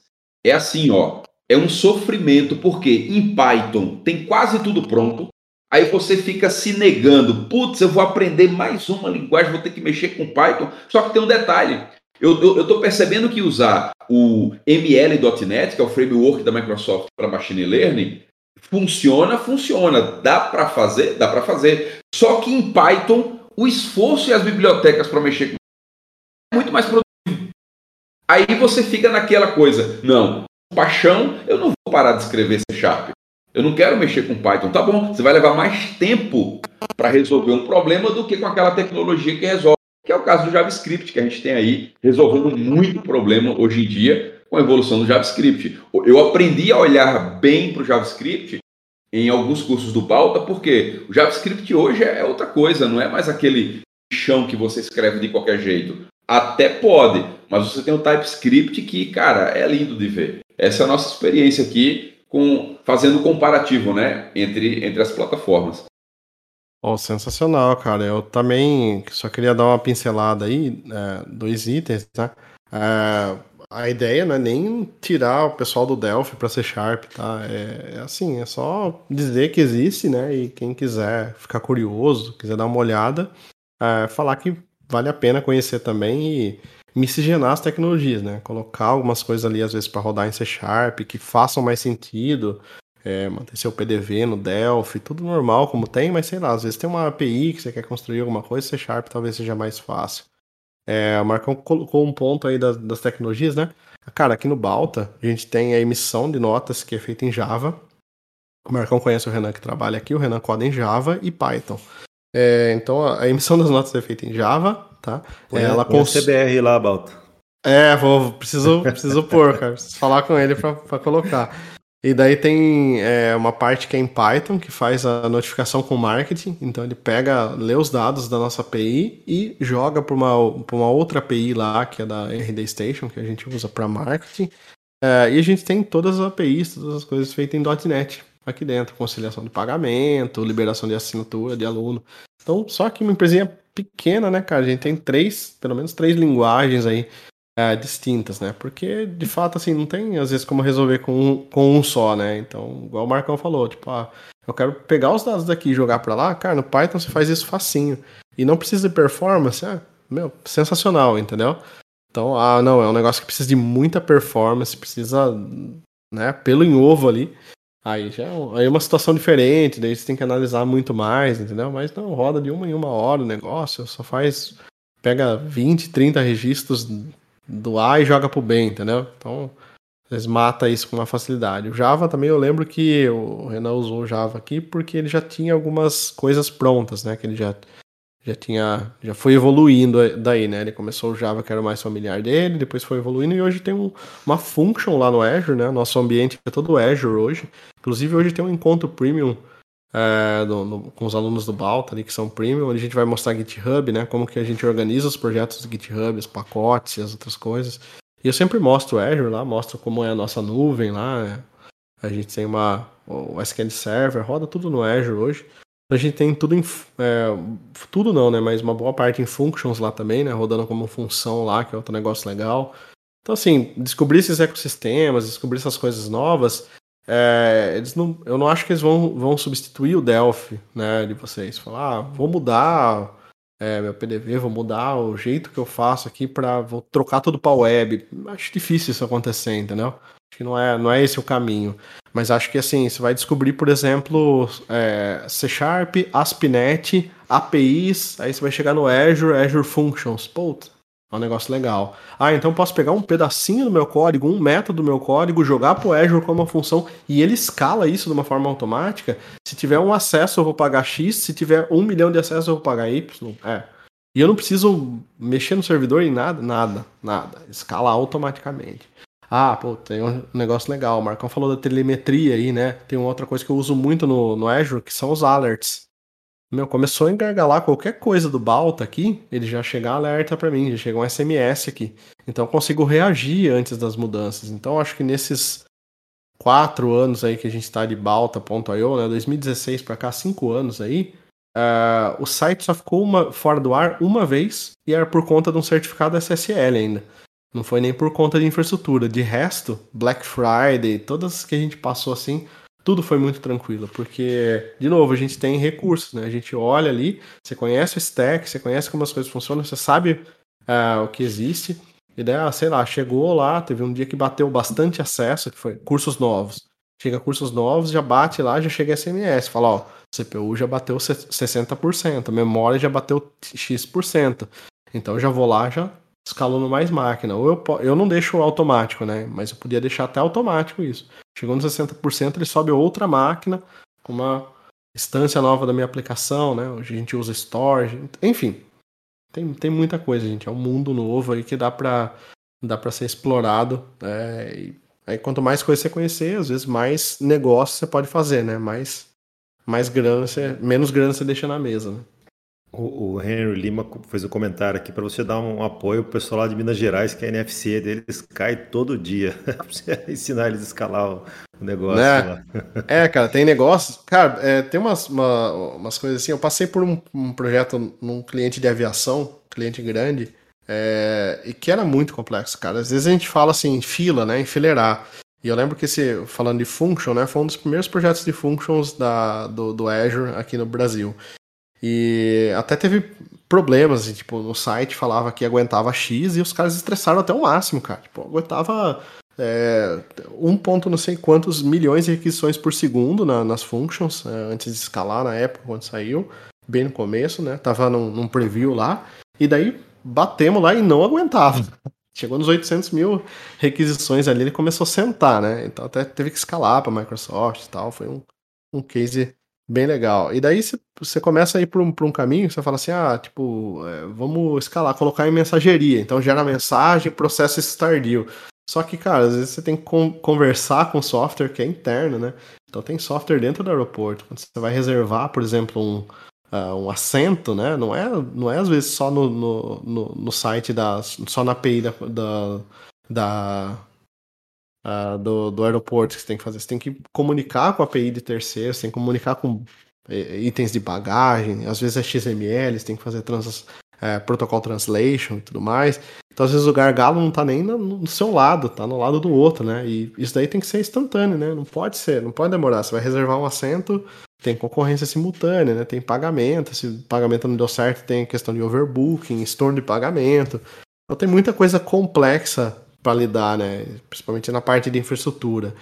é assim, ó é um sofrimento, porque em Python tem quase tudo pronto, aí você fica se negando, putz, eu vou aprender mais uma linguagem, vou ter que mexer com Python, só que tem um detalhe, eu estou percebendo que usar o ML.NET, que é o framework da Microsoft para Machine Learning, funciona, funciona, dá para fazer, dá para fazer, só que em Python o esforço e as bibliotecas para mexer com é muito mais produtivo. Aí você fica naquela coisa, não, paixão, eu não vou parar de escrever C Sharp. Eu não quero mexer com Python. Tá bom, você vai levar mais tempo para resolver um problema do que com aquela tecnologia que resolve. Que é o caso do JavaScript, que a gente tem aí resolvendo muito problema hoje em dia com a evolução do JavaScript. Eu aprendi a olhar bem para o JavaScript em alguns cursos do Balta, porque o JavaScript hoje é outra coisa, não é mais aquele chão que você escreve de qualquer jeito. Até pode, mas você tem o TypeScript que, cara, é lindo de ver. Essa é a nossa experiência aqui com fazendo comparativo, né, entre, entre as plataformas. Oh, sensacional, cara. Eu também só queria dar uma pincelada aí, é, dois itens, né? É, a ideia não é nem tirar o pessoal do Delphi para ser Sharp, tá? É, é, assim, é só dizer que existe, né? E quem quiser ficar curioso, quiser dar uma olhada, é, falar que vale a pena conhecer também e miscigenar as tecnologias, né? Colocar algumas coisas ali, às vezes, para rodar em C Sharp, que façam mais sentido, é, manter seu PDV no Delphi, tudo normal como tem, mas sei lá, às vezes tem uma API que você quer construir alguma coisa, C Sharp talvez seja mais fácil. É, o Marcão colocou um ponto aí das, das tecnologias, né? Cara, aqui no Balta, a gente tem a emissão de notas que é feita em Java. O Marcão conhece o Renan que trabalha aqui, o Renan coda em Java e Python. É, então a emissão das notas é feita em Java, tá? Põe, ela põe cons... CBR lá, Balta. É, vou, preciso, preciso pôr, cara. Preciso falar com ele para colocar. E daí tem é, uma parte que é em Python, que faz a notificação com marketing. Então ele pega, lê os dados da nossa API e joga para uma, uma outra API lá, que é da RD Station, que a gente usa para marketing. É, e a gente tem todas as APIs, todas as coisas feitas em .NET aqui dentro. Conciliação de pagamento, liberação de assinatura de aluno. Então, só que uma empresinha pequena, né, cara? A gente tem três, pelo menos três linguagens aí é, distintas, né? Porque, de fato, assim, não tem, às vezes, como resolver com um, com um só, né? Então, igual o Marcão falou, tipo, ah, eu quero pegar os dados daqui e jogar para lá, cara, no Python você faz isso facinho. E não precisa de performance, é, meu, sensacional, entendeu? Então, ah, não, é um negócio que precisa de muita performance, precisa, né, pelo em ovo ali. Aí já é é uma situação diferente, daí você tem que analisar muito mais, entendeu? Mas não, roda de uma em uma hora o negócio, só faz. Pega 20, 30 registros do A e joga pro B, entendeu? Então, eles mata isso com uma facilidade. O Java também eu lembro que o Renan usou o Java aqui porque ele já tinha algumas coisas prontas, né? Que ele já já tinha já foi evoluindo daí, né? Ele começou o Java que era o mais familiar dele, depois foi evoluindo e hoje tem um, uma function lá no Azure, né? Nosso ambiente é todo Azure hoje. Inclusive hoje tem um encontro premium é, do, com os alunos do Balta ali que são premium, onde a gente vai mostrar GitHub, né? Como que a gente organiza os projetos do GitHub, os pacotes e as outras coisas. E eu sempre mostro o Azure lá, mostro como é a nossa nuvem lá. Né? A gente tem uma o SQL Server, roda tudo no Azure hoje. A gente tem tudo em. É, tudo não, né? Mas uma boa parte em functions lá também, né? Rodando como função lá, que é outro negócio legal. Então, assim, descobrir esses ecossistemas, descobrir essas coisas novas, é, eles não, eu não acho que eles vão, vão substituir o Delphi, né? De vocês. Falar, ah, vou mudar é, meu PDV, vou mudar o jeito que eu faço aqui para vou trocar tudo para web. Acho difícil isso acontecer, entendeu? Acho que não é, não é esse o caminho. Mas acho que assim, você vai descobrir, por exemplo, é, C Sharp, ASP.NET, APIs, aí você vai chegar no Azure, Azure Functions. Pô, É um negócio legal. Ah, então posso pegar um pedacinho do meu código, um método do meu código, jogar pro Azure como uma função e ele escala isso de uma forma automática. Se tiver um acesso, eu vou pagar X, se tiver um milhão de acessos, eu vou pagar Y. É. E eu não preciso mexer no servidor em nada, nada, nada. Escala automaticamente. Ah, pô, tem um negócio legal. O Marcão falou da telemetria aí, né? Tem uma outra coisa que eu uso muito no, no Azure, que são os alerts. Meu, começou a engargalar qualquer coisa do Balta aqui, ele já chega alerta para mim, já chega um SMS aqui. Então eu consigo reagir antes das mudanças. Então acho que nesses quatro anos aí que a gente está de Balta.io, né, 2016 para cá, cinco anos aí, uh, o site só ficou uma, fora do ar uma vez e era por conta de um certificado SSL ainda. Não foi nem por conta de infraestrutura. De resto, Black Friday, todas que a gente passou assim, tudo foi muito tranquilo, porque, de novo, a gente tem recursos, né? A gente olha ali, você conhece o stack, você conhece como as coisas funcionam, você sabe uh, o que existe, e daí, ah, sei lá, chegou lá, teve um dia que bateu bastante acesso, que foi cursos novos. Chega cursos novos, já bate lá, já chega SMS, fala, ó, CPU já bateu 60%, memória já bateu X%. Então já vou lá, já escalando mais máquina. Ou eu, eu não deixo automático, né? Mas eu podia deixar até automático isso. Chegou nos 60%, ele sobe outra máquina com uma instância nova da minha aplicação, né? Hoje a gente usa storage, enfim. Tem, tem muita coisa, gente. É um mundo novo aí que dá pra, dá pra ser explorado. É, e aí quanto mais coisa você conhecer, às vezes mais negócio você pode fazer, né? Mais, mais grana você, menos grana você deixa na mesa, né? O, o Henry Lima fez um comentário aqui para você dar um apoio pro pessoal lá de Minas Gerais, que a NFC deles cai todo dia. <laughs> pra você ensinar eles a escalar o, negócio né? lá. É, cara, tem negócios. Cara, é, tem umas, uma, umas coisas assim. Eu passei por um, um, projeto num cliente de aviação, cliente grande, é, e que era muito complexo, cara. Às vezes a gente fala assim, fila, né? Enfileirar. E eu lembro que esse, falando de function, né, foi um dos primeiros projetos de functions da, do, do Azure aqui no Brasil. E até teve problemas, assim, tipo, no site falava que aguentava X e os caras estressaram até o máximo, cara. Tipo, aguentava é, um ponto não sei quantos milhões de requisições por segundo na, nas functions, é, antes de escalar na época, quando saiu, bem no começo, né? Tava num, num preview lá, e daí batemos lá e não aguentava. <laughs> Chegou nos 800 mil requisições ali, ele começou a sentar, né? Então até teve que escalar para Microsoft e tal. Foi um, um case Bem legal. E daí você começa a ir para um, um caminho, você fala assim, ah, tipo, é, vamos escalar, colocar em mensageria. Então gera mensagem, processo tardio. Só que, cara, às vezes você tem que conversar com o software que é interno, né? Então tem software dentro do aeroporto. Quando você vai reservar, por exemplo, um, uh, um assento, né? Não é, não é às vezes só no, no, no, no site da. só na API da, da, da uh, do, do aeroporto que você tem que fazer. Você tem que comunicar com a API de terceiros, você tem que comunicar com eh, itens de bagagem, às vezes é XML, você tem que fazer trans, é, protocol translation e tudo mais. Então, às vezes, o gargalo não tá nem no, no, seu lado, tá no lado do outro, né? E isso daí tem que ser instantâneo, né? Não pode ser, não pode demorar. Você vai reservar um assento, tem concorrência simultânea, né? Tem pagamento, se o pagamento não deu certo, tem questão de overbooking, estorno de pagamento. Então, tem muita coisa complexa para lidar, né? Principalmente na parte de infraestrutura.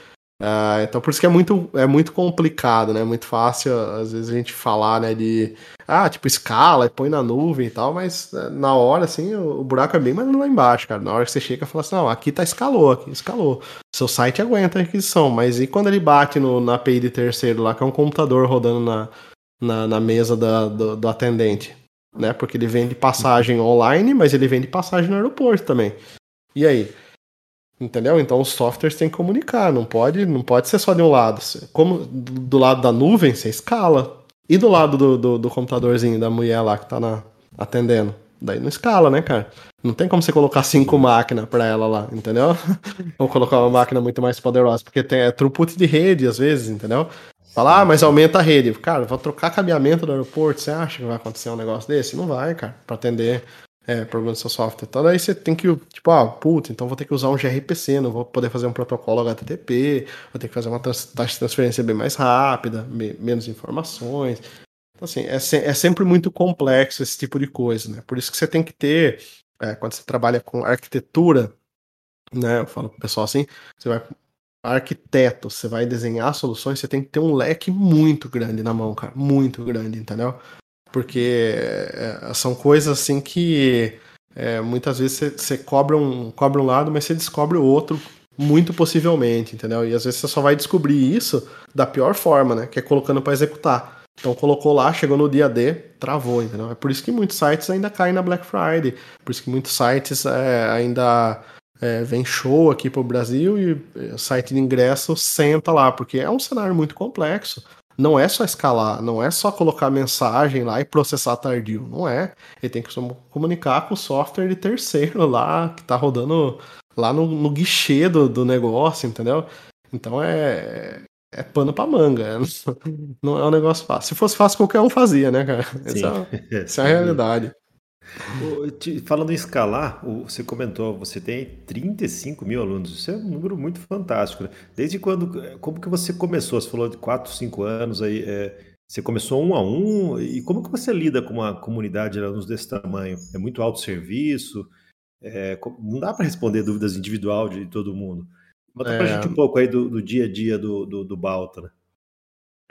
Uh, então por isso que é muito, é muito complicado, né? Muito fácil, às vezes, a gente falar, né, de ah, tipo, escala, põe na nuvem e tal, mas né, na hora, assim, o, o, buraco é bem mais lá embaixo, cara. Na hora que você chega e fala assim, não, aqui tá escalou, aqui escalou. Seu site aguenta a requisição, mas e quando ele bate no, na API de terceiro lá, que é um computador rodando na, na, na mesa da, do, do atendente? Né? Porque ele vende passagem online, mas ele vende passagem no aeroporto também. E aí? Entendeu? Então os softwares têm que comunicar, não pode, não pode ser só de um lado. Como do lado da nuvem, você escala. E do lado do, do, do computadorzinho da mulher lá que tá na, atendendo? Daí não escala, né, cara? Não tem como você colocar cinco máquinas para ela lá, entendeu? <laughs> Ou colocar uma máquina muito mais poderosa, porque tem é throughput de rede às vezes, entendeu? Falar, ah, mas aumenta a rede. Cara, vou trocar cabeamento do aeroporto, você acha que vai acontecer um negócio desse? Não vai, cara, para atender é, problema do seu software. Então daí você tem que, tipo, ah, puta, então vou ter que usar um gRPC, não vou poder fazer um protocolo HTTP, vou ter que fazer uma taxa de transferência bem mais rápida, me, menos informações. Então, assim, é, se, é sempre muito complexo esse tipo de coisa, né? Por isso que você tem que ter, é, quando você trabalha com arquitetura, né? Eu falo pro pessoal assim, você vai arquiteto, você vai desenhar soluções, você tem que ter um leque muito grande na mão, cara, muito grande, entendeu? Porque é, são coisas assim que é, muitas vezes você, cobra, um, cobra um lado, mas você descobre o outro muito possivelmente, entendeu? E às vezes você só vai descobrir isso da pior forma, né? Que é colocando para executar. Então colocou lá, chegou no dia D, travou, entendeu? É por isso que muitos sites ainda caem na Black Friday, por isso que muitos sites é, ainda é, vem show aqui para o Brasil e o site de ingresso senta lá, porque é um cenário muito complexo. Não é só escalar, não é só colocar mensagem lá e processar tardio, não é. Ele tem que comunicar com o software de terceiro lá, que está rodando lá no, no guichê do, do negócio, entendeu? Então é, é pano pra manga. Não é um negócio fácil. Se fosse fácil, qualquer um fazia, né, cara? Essa, é, <laughs> essa é a realidade. Falando em escalar, você comentou, você tem 35 mil alunos. Isso é um número muito fantástico. Né? Desde quando, como que você começou? Você falou de 4, 5 anos aí. É, você começou um a um. E como que você lida com uma comunidade de alunos desse tamanho? É muito alto serviço? É, não dá para responder dúvidas individual de todo mundo. Conta é... pra gente um pouco aí do, do dia a dia do, do, do Balta, né?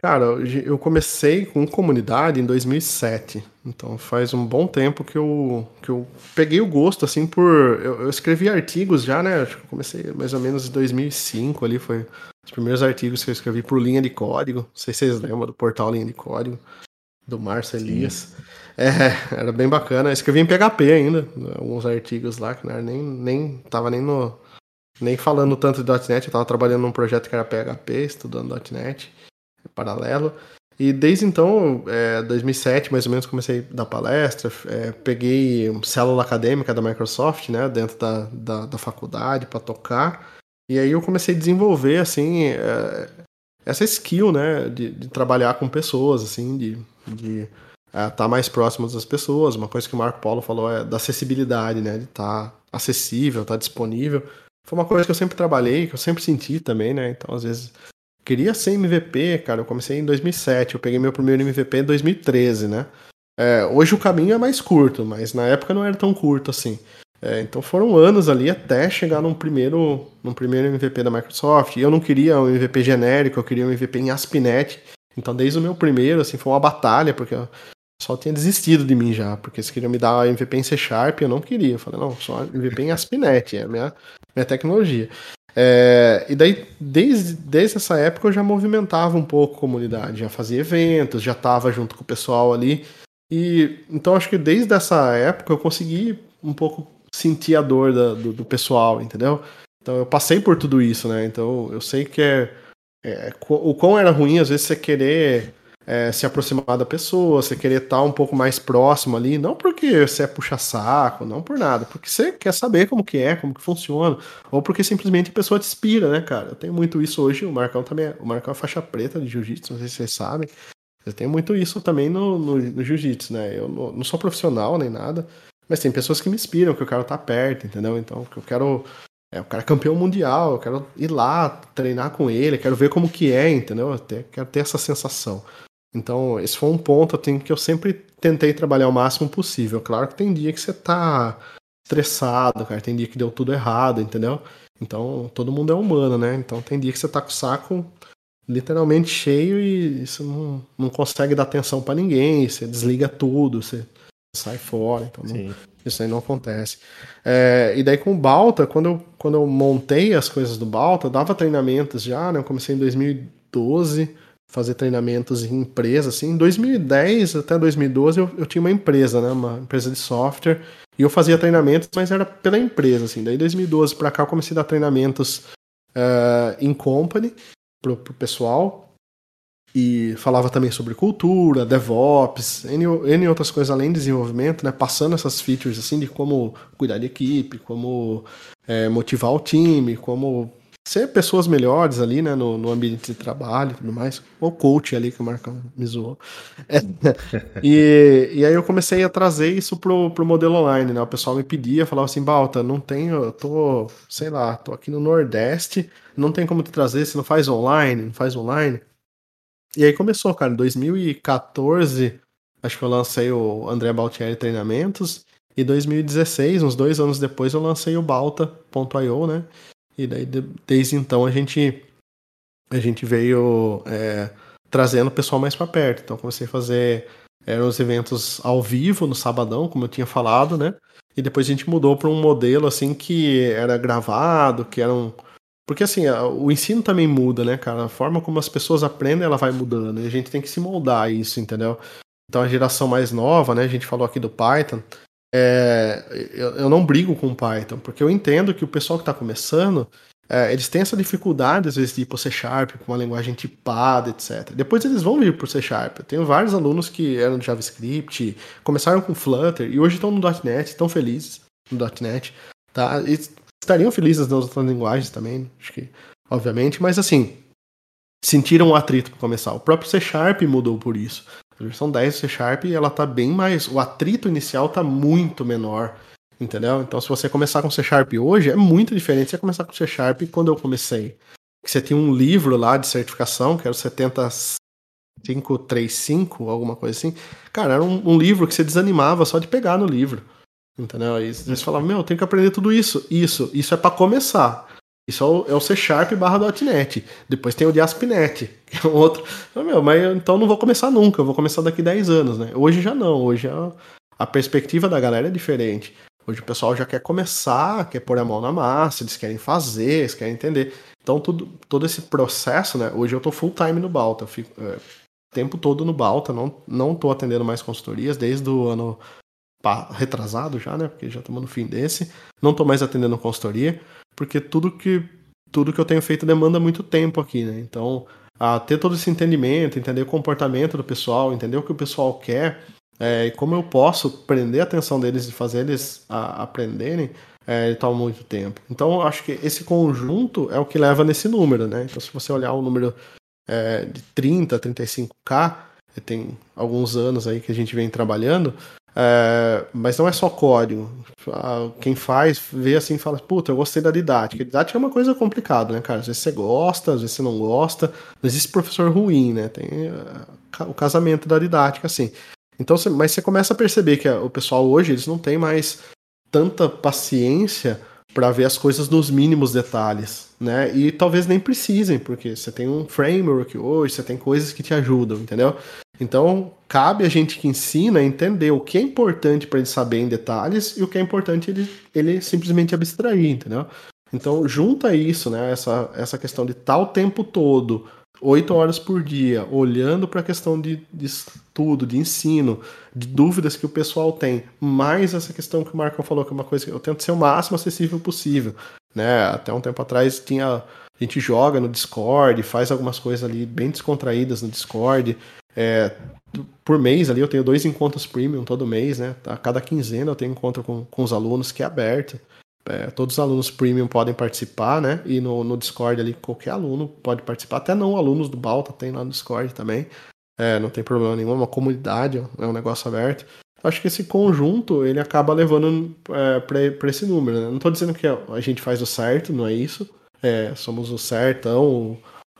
Cara, eu comecei com comunidade em 2007, então faz um bom tempo que eu, que eu peguei o gosto, assim, por... Eu, eu escrevi artigos já, né, acho que eu comecei mais ou menos em 2005 ali, foi os primeiros artigos que eu escrevi por linha de código, não sei se vocês lembram do portal Linha de Código, do Márcio Elias. É, era bem bacana, eu escrevi em PHP ainda, alguns artigos lá, que não era nem, nem, tava nem no... Nem falando tanto de .NET, eu tava trabalhando num projeto que era PHP, estudando .NET paralelo. E desde então, é, 2007 mais ou menos, comecei a dar palestra, é, peguei célula acadêmica da Microsoft, né, dentro da, da, da faculdade para tocar. E aí eu comecei a desenvolver, assim, é, essa skill, né, de, de, trabalhar com pessoas, assim, de, estar tá mais próximo das pessoas. Uma coisa que o Marco Paulo falou é da acessibilidade, né, de estar tá acessível, estar tá disponível. Foi uma coisa que eu sempre trabalhei, que eu sempre senti também, né, então às vezes queria ser MVP, cara. Eu comecei em 2007, eu peguei meu primeiro MVP em 2013, né? É, hoje o caminho é mais curto, mas na época não era tão curto assim. É, então foram anos ali até chegar num primeiro, num primeiro MVP da Microsoft. E eu não queria um MVP genérico, eu queria um MVP em ASP.NET. Então desde o meu primeiro, assim, foi uma batalha, porque o pessoal tinha desistido de mim já, porque eles queriam me dar MVP em C Sharp, eu não queria. Eu falei, não, só MVP em ASP.NET, é a minha, minha tecnologia. É, e daí, desde, desde essa época, eu já movimentava um pouco a comunidade, já fazia eventos, já estava junto com o pessoal ali. E então acho que desde essa época eu consegui um pouco sentir a dor da, do, do, pessoal, entendeu? Então eu passei por tudo isso, né? Então eu sei que é, é o quão era ruim às vezes você querer é, se aproximar da pessoa, você querer estar um pouco mais próximo ali, não porque você é puxa-saco, não por nada, porque você quer saber como que é, como que funciona, ou porque simplesmente a pessoa te inspira, né, cara? Eu tenho muito isso hoje, o Marcão também, é, o Marcão é faixa preta de jiu-jitsu, não sei se vocês sabem, eu tenho muito isso também no, no, no jiu-jitsu, né? Eu não, não, sou profissional nem nada, mas tem pessoas que me inspiram, que eu quero estar perto, entendeu? Então, que eu quero é, o cara é campeão mundial, eu quero ir lá treinar com ele, quero ver como que é, entendeu? Eu quero ter essa sensação. Então, esse foi um ponto assim, que eu sempre tentei trabalhar o máximo possível. Claro que tem dia que você tá estressado, cara, tem dia que deu tudo errado, entendeu? Então, todo mundo é humano, né? Então, tem dia que você tá com o saco literalmente cheio e você não, não consegue dar atenção para ninguém, você desliga tudo, você sai fora, então não, isso aí não acontece. É, e daí com o Balta, quando eu, quando eu montei as coisas do Balta, dava treinamentos já, né? Eu comecei em 2012 fazer treinamentos em empresa, assim. Em 2010 até 2012 eu, eu tinha uma empresa, né, uma empresa de software, e eu fazia treinamentos, mas era pela empresa, assim. Daí 2012 para cá eu comecei a dar treinamentos uh, em company pro pessoal e falava também sobre cultura, DevOps, N, N outras coisas além de desenvolvimento, né, passando essas features assim de como cuidar de equipe, como é, motivar o time, como ser pessoas melhores ali, né, no, no ambiente de trabalho e tudo mais. O coach ali que o Marcão me zoou. <laughs> É. E, e aí eu comecei a trazer isso pro, pro modelo online, né? O pessoal me pedia, falava assim, Balta, não tenho, eu tô, sei lá, tô aqui no Nordeste, não tem como te trazer, você não faz online, não faz online. E aí começou, cara, em 2014, acho que eu lancei o André Baltieri Treinamentos, e 2016, uns dois anos depois, eu lancei o Balta.io, né? E daí, desde então, a gente, a gente veio é, trazendo o pessoal mais para perto. Então, comecei a fazer eram os eventos ao vivo no sabadão, como eu tinha falado, né? e depois a gente mudou para um modelo assim que era gravado, que era um. Porque assim, o ensino também muda, né, cara? A forma como as pessoas aprendem, ela vai mudando. E a gente tem que se moldar a isso, entendeu? Então a geração mais nova, né? A gente falou aqui do Python. É, eu, eu não brigo com Python, porque eu entendo que o pessoal que está começando, é, eles têm essa dificuldade, às vezes, de ir para C Sharp, com uma linguagem tipada, etc. Depois eles vão vir para C Sharp. Eu tenho vários alunos que eram de JavaScript, começaram com Flutter e hoje estão no .NET, estão felizes no .NET. Tá? E estariam felizes nas outras linguagens também, acho que, obviamente, mas assim, sentiram um atrito para começar. O próprio C Sharp mudou por isso. A versão 10 do C Sharp, ela tá bem mais. O atrito inicial tá muito menor. Entendeu? Então, se você começar com C Sharp hoje, é muito diferente você começar com C Sharp quando eu comecei. Você tinha um livro lá de certificação, que era o 70535, alguma coisa assim. Cara, era um, um, livro que você desanimava só de pegar no livro. Entendeu? Aí você falava, meu, eu tenho que aprender tudo isso. Isso, isso é para começar. Isso é o, é o C Sharp barra .NET. Depois tem o de ASP.NET, que é um outro. Meu, mas então não vou começar nunca, eu vou começar daqui 10 anos, né? Hoje já não, hoje a, a perspectiva da galera é diferente. Hoje o pessoal já quer começar, quer pôr a mão na massa, eles querem fazer, eles querem entender. Então tudo, todo esse processo, né? Hoje eu tô full time no Balta, eu fico é, tempo todo no Balta, não, não tô atendendo mais consultorias desde o ano retrasado já, né? Porque já estamos no fim desse. Não tô mais atendendo consultoria, porque tudo que tudo que eu tenho feito demanda muito tempo aqui, né? Então, a ter todo esse entendimento, entender o comportamento do pessoal, entender o que o pessoal quer, é, e como eu posso prender a atenção deles e fazer eles a, aprenderem, é, toma muito tempo. Então, acho que esse conjunto é o que leva nesse número, né? Então, se você olhar o número é, de 30, 35K, tem alguns anos aí que a gente vem trabalhando, é, mas não é só código. Quem faz, vê assim e fala, puta, eu gostei da didática. A didática é uma coisa complicada, né, cara? Às vezes você gosta, às vezes você não gosta. Não existe professor ruim, né? Tem uh, o casamento da didática, assim. Então, mas você começa a perceber que o pessoal hoje, eles não têm mais tanta paciência para ver as coisas nos mínimos detalhes, né? E talvez nem precisem, porque você tem um framework hoje, você tem coisas que te ajudam, entendeu? Então, cabe a gente que ensina entender o que é importante para ele saber em detalhes e o que é importante ele, ele simplesmente abstrair, entendeu? Então, junta isso, né? Essa, essa questão de estar o tempo todo oito horas por dia, olhando para a questão de, de, estudo, de ensino, de dúvidas que o pessoal tem, mais essa questão que o Marcão falou, que é uma coisa que eu tento ser o máximo acessível possível. Né? Até um tempo atrás tinha. A gente joga no Discord, faz algumas coisas ali bem descontraídas no Discord. É, por mês ali eu tenho dois encontros premium todo mês, né? A cada quinzena eu tenho encontro com, com os alunos que é aberto. É, todos os alunos premium podem participar, né? E no, no Discord ali, qualquer aluno pode participar, até não alunos do Balta tem lá no Discord também. É, não tem problema nenhum, é uma comunidade, é um negócio aberto. Acho que esse conjunto ele acaba levando é, para esse número. Né? Não estou dizendo que a gente faz o certo, não é isso. É, somos o certão, o,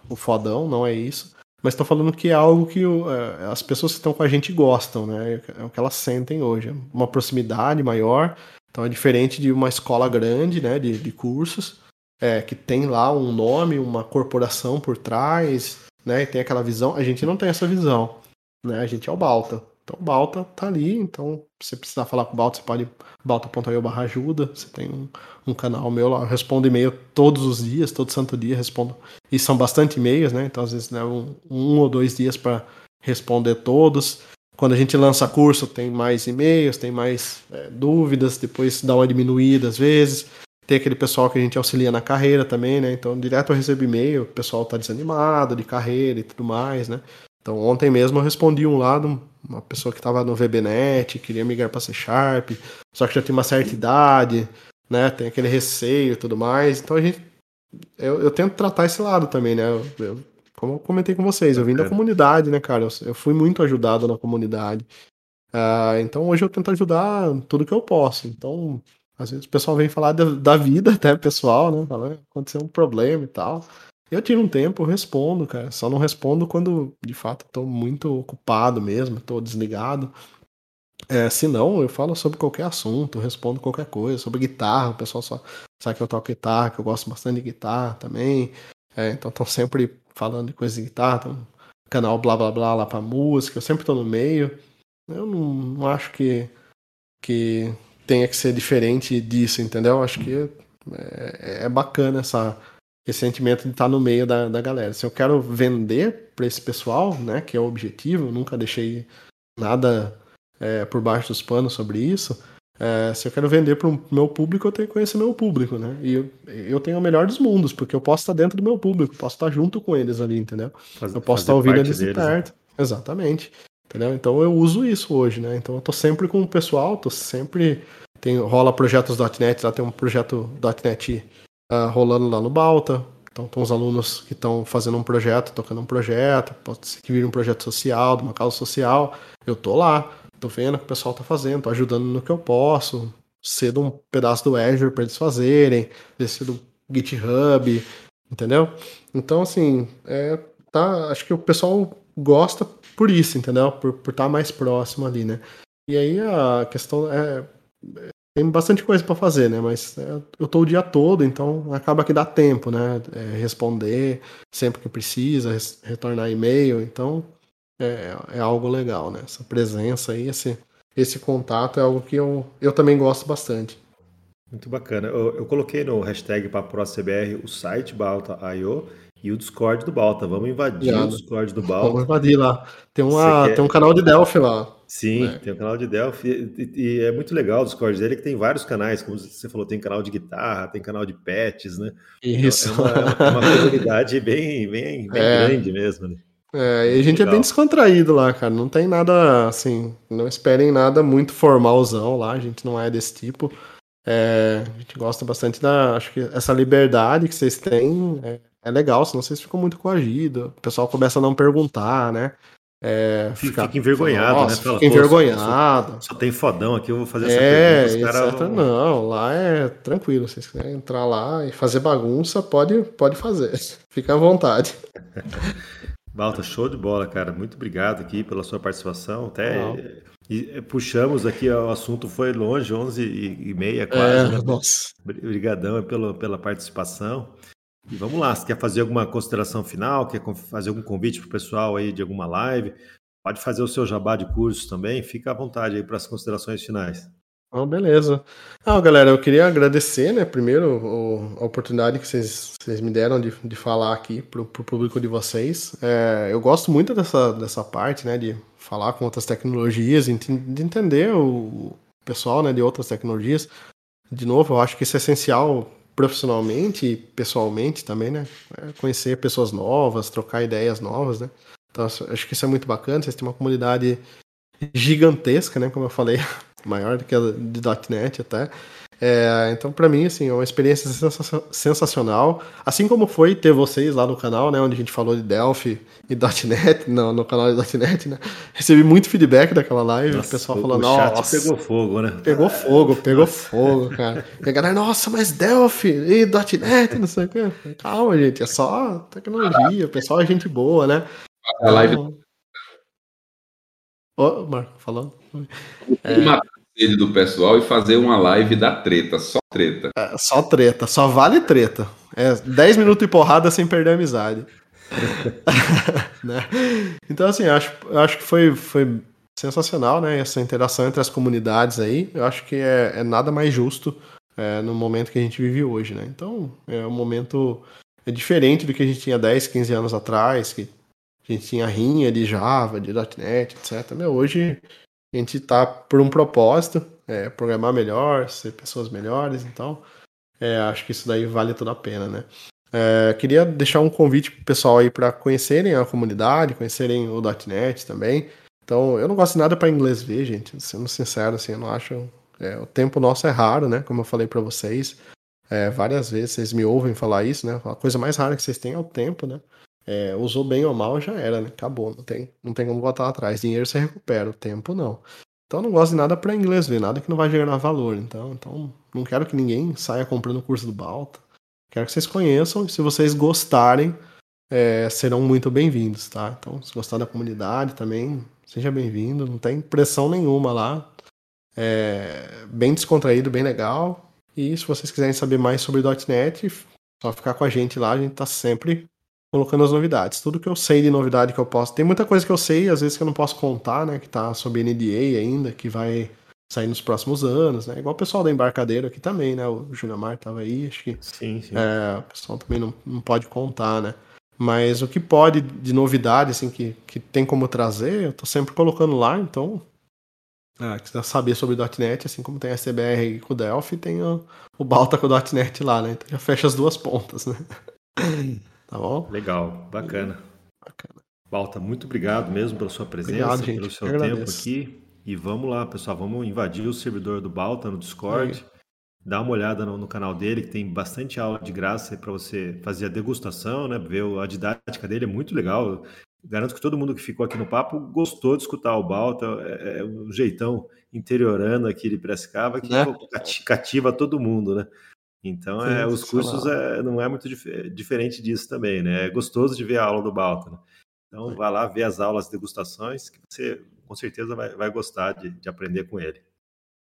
o fodão, não é isso. Mas estou falando que é algo que é, as pessoas que estão com a gente gostam, né? É o que elas sentem hoje. Uma proximidade maior então é diferente de uma escola grande, né, de, de cursos, é, que tem lá um nome, uma corporação por trás, né, e tem aquela visão. A gente não tem essa visão, né? A gente é o Balta. Então Balta tá ali, então se você precisar falar com o Balta, você pode balta.io barra ajuda, você tem um, um, canal meu lá, eu respondo e-mail todos os dias, todo santo dia respondo. E são bastante e-mails, né? Então às vezes levam um, um ou dois dias para responder todos. Quando a gente lança curso, tem mais e-mails, tem mais é, dúvidas, depois dá uma diminuída às vezes. Tem aquele pessoal que a gente auxilia na carreira também, né? Então, direto eu recebo e-mail, o pessoal tá desanimado de carreira e tudo mais, né? Então, ontem mesmo eu respondi um lado, uma pessoa que estava no VBNet, queria migrar para C Sharp, só que já tem uma certa idade, né? Tem aquele receio e tudo mais. Então, a gente. Eu, eu tento tratar esse lado também, né? Eu, eu como eu comentei com vocês, eu vim da é. comunidade, né, cara? Eu, eu, fui muito ajudado na comunidade. Uh, então hoje eu tento ajudar tudo que eu posso. Então, às vezes o pessoal vem falar da, da vida <laughs> até pessoal, né? Fala, ah, aconteceu um problema e tal. Eu tiro um tempo, eu respondo, cara. Só não respondo quando, de fato, estou muito ocupado mesmo, estou desligado. É, se não, eu falo sobre qualquer assunto, respondo qualquer coisa, sobre guitarra, o pessoal só sabe que eu toco guitarra, que eu gosto bastante de guitarra também. É, então estão sempre falando de coisa de guitarra, tem canal blá blá blá lá pra música, eu sempre tô no meio. Eu não, não acho que, que tenha que ser diferente disso, entendeu? Acho que é, é bacana essa, esse sentimento de estar no meio da, da galera. Se eu quero vender para esse pessoal, né, que é o objetivo, eu nunca deixei nada é, por baixo dos panos sobre isso. É, se eu quero vender para o meu público, eu tenho que conhecer meu público, né? E eu, eu tenho o melhor dos mundos, porque eu posso estar dentro do meu público, posso estar junto com eles ali, entendeu? Faz, eu posso estar ouvindo eles de perto. Né? Exatamente. Entendeu? Então eu uso isso hoje, né? Então eu tô sempre com o pessoal, tô sempre. Tem, rola projetos.net, lá tem um projeto .NET uh, rolando lá no Balta. Então tem uns alunos que estão fazendo um projeto, tocando um projeto, pode ser que vire um projeto social, de uma causa social. Eu tô lá, tô vendo o que o pessoal tá fazendo, tô ajudando no que eu posso, cedo um pedaço do Azure para eles fazerem, descer do GitHub, entendeu? Então, assim, é, tá, acho que o pessoal gosta por isso, entendeu? Por, por estar tá mais próximo ali, né? E aí a questão é, tem bastante coisa para fazer, né? Mas é, eu tô o dia todo, então acaba que dá tempo, né? É, responder sempre que precisa, retornar e-mail, então é, é, algo legal, né? Essa presença aí, esse, esse contato é algo que eu, eu também gosto bastante. Muito bacana. Eu, eu coloquei no hashtag PaproCBR o site Balta.io e o Discord do Balta. Vamos invadir o Discord do Balta. Vamos invadir lá. Tem, uma, quer... tem um canal de Delphi lá. Sim, é. tem um canal de Delphi e, e, é muito legal o Discord dele que tem vários canais, como você falou, tem canal de guitarra, tem canal de pets, né? Isso. Então, é, uma, é uma comunidade bem, bem, bem é. grande mesmo, né? É, e a gente legal. é bem descontraído lá, cara. Não tem nada assim, não esperem nada muito formalzão lá, a gente não é desse tipo. É, a gente gosta bastante da. Acho que essa liberdade que vocês têm é, é legal, senão vocês ficam muito coagidos. O pessoal começa a não perguntar, né? É, fica, fica envergonhado, né? Fala, fica envergonhado. Só, só, tem fodão aqui, eu vou fazer essa é, pergunta. Cara vão... Não, lá é tranquilo. Se vocês quiserem entrar lá e fazer bagunça, pode, pode fazer. <laughs> Fica à vontade. <laughs> Balta, show de bola, cara. Muito obrigado aqui pela sua participação. Até e, puxamos aqui, o assunto foi longe, 11 e, meia quase. É, né? Nossa. Obrigadão pela, pela participação. E vamos lá, se quer fazer alguma consideração final, quer fazer algum convite para o pessoal aí de alguma live, pode fazer o seu jabá de cursos também, fica à vontade aí para as considerações finais. Oh, beleza. Ah, galera, eu queria agradecer, né, primeiro o, a oportunidade que vocês, vocês me deram de, de falar aqui para o público de vocês. É, eu gosto muito dessa, dessa parte, né, de falar com outras tecnologias, de entender o pessoal, né, de outras tecnologias. De novo, eu acho que isso é essencial profissionalmente e pessoalmente também, né? É conhecer pessoas novas, trocar ideias novas, né? Então, acho que isso é muito bacana. Vocês têm uma comunidade gigantesca, né? Como eu falei, <laughs> maior do que a de .NET até. É, então, para mim, assim, é uma experiência sensacional. Assim como foi ter vocês lá no canal, né? Onde a gente falou de Delphi e .NET, <laughs> no, no canal de .NET, né? Recebi muito feedback daquela live, nossa, o pessoal falando, o chat nossa, pegou fogo, né? Pegou fogo, pegou fogo, cara. E a galera, nossa, mas Delphi e .NET, não sei o quê. Calma, gente, é só tecnologia, o pessoal é gente boa, né? A live... Ô, oh, Marco, falando. É sede do pessoal e fazer uma live da treta, só treta. É, só treta, só vale treta. É 10 minutos de porrada sem perder a amizade. <laughs> né? Então, assim, acho, acho que foi, foi sensacional, né? Essa interação entre as comunidades aí. Eu acho que é, é nada mais justo é, no momento que a gente vive hoje, né? Então, é um momento é diferente do que a gente tinha 10, 15 anos atrás, que a gente tinha rinha de Java, de .NET, etc. Meu, hoje a gente tá por um propósito, é, programar melhor, ser pessoas melhores, então é, acho que isso daí vale toda a pena, né? É, queria deixar um convite pro pessoal aí para conhecerem a comunidade, conhecerem o .NET também. Então, eu não gosto de nada para inglês ver, gente, sendo sincero, assim, eu não acho... É, o tempo nosso é raro, né? Como eu falei para vocês é, várias vezes, vocês me ouvem falar isso, né? A coisa mais rara que vocês têm é o tempo, né? É, usou bem ou mal, já era, né? Acabou, não tem, não tem como voltar atrás. Dinheiro você recupera, o tempo não. Então não gosto de nada para inglês ver, nada que não vai gerar valor. Então, então não quero que ninguém saia comprando o curso do Balta. Quero que vocês conheçam e se vocês gostarem, é, serão muito bem-vindos, tá? Então, se gostar da comunidade também, seja bem-vindo. Não tem pressão nenhuma lá. É bem descontraído, bem legal. E se vocês quiserem saber mais sobre .NET, só ficar com a gente lá, a gente tá sempre colocando as novidades. Tudo que eu sei de novidade que eu posso. Tem muita coisa que eu sei, às vezes que eu não posso contar, né? Que tá sob NDA ainda, que vai sair nos próximos anos, né? Igual o pessoal da embarcadeira aqui também, né? O Júnior Mar tava aí, acho que. Sim, sim. É, o pessoal também não, não pode contar, né? Mas o que pode de novidade, assim, que, que tem como trazer, eu tô sempre colocando lá, então. Ah, quiser saber sobre o .NET, assim como tem a CBR com o Delphi, tem o, o Balta com o .NET lá, né? Então já fecha as duas pontas, né? <clears throat> tá bom? Legal, bacana. Bacana. Balta, muito obrigado mesmo pela sua presença, obrigado, pelo seu tempo aqui. E vamos lá, pessoal, vamos invadir o servidor do Balta no Discord. Dá uma olhada no, no, canal dele, que tem bastante aula de graça para você fazer a degustação, né? Ver a didática dele é muito legal. Garanto que todo mundo que ficou aqui no papo gostou de escutar o Balta, é, é um jeitão interiorano aqui de Prescava que né? cativa todo mundo, né? Então, Sim, é, os cursos é, não é muito dif diferente disso também, né? É gostoso de ver a aula do Balta. Né? Então, vá lá ver as aulas, degustações, que você com certeza vai, vai gostar de, de aprender com ele.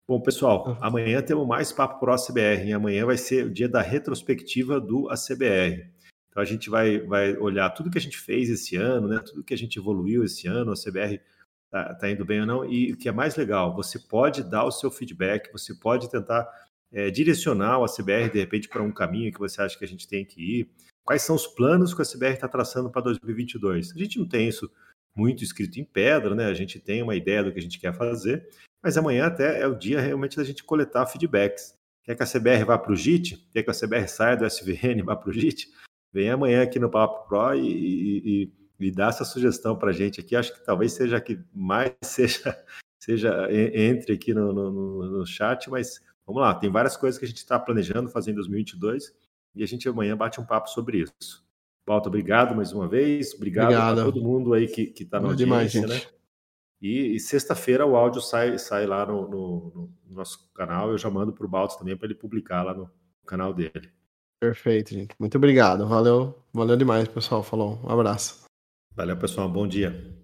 Bom, pessoal, amanhã temos mais Papo Pro ACBR. E amanhã vai ser o dia da retrospectiva do ACBR. Então a gente vai, vai olhar tudo que a gente fez esse ano, né? tudo que a gente evoluiu esse ano, a CBR está tá indo bem ou não. E o que é mais legal, você pode dar o seu feedback, você pode tentar é, direcionar o ACBR de repente para um caminho que você acha que a gente tem que ir. Quais são os planos que a CBR está traçando para 2022? A gente não tem isso muito escrito em pedra, né? A gente tem uma ideia do que a gente quer fazer, mas amanhã até é o dia realmente da gente coletar feedbacks. Quer que a CBR vá para o JIT? Quer que a CBR saia do SVN e vá para o JIT? Vem amanhã aqui no Papo Pro e, e, e, e dá essa sugestão para a gente aqui. Acho que talvez seja a que mais <laughs> seja, seja entre aqui no, no, no chat, mas vamos lá, tem várias coisas que a gente está planejando fazer em 2022 e a gente amanhã bate um papo sobre isso. Pauta, obrigado mais uma vez. Obrigado, obrigado. a todo mundo aí que está na audiência, demais, né? E, e sexta-feira o áudio sai, sai lá no, no, no nosso canal. Eu já mando para o Baltos também para ele publicar lá no canal dele. Perfeito, gente. Muito obrigado. Valeu, valeu demais, pessoal. Falou. Um abraço. Valeu, pessoal. Bom dia.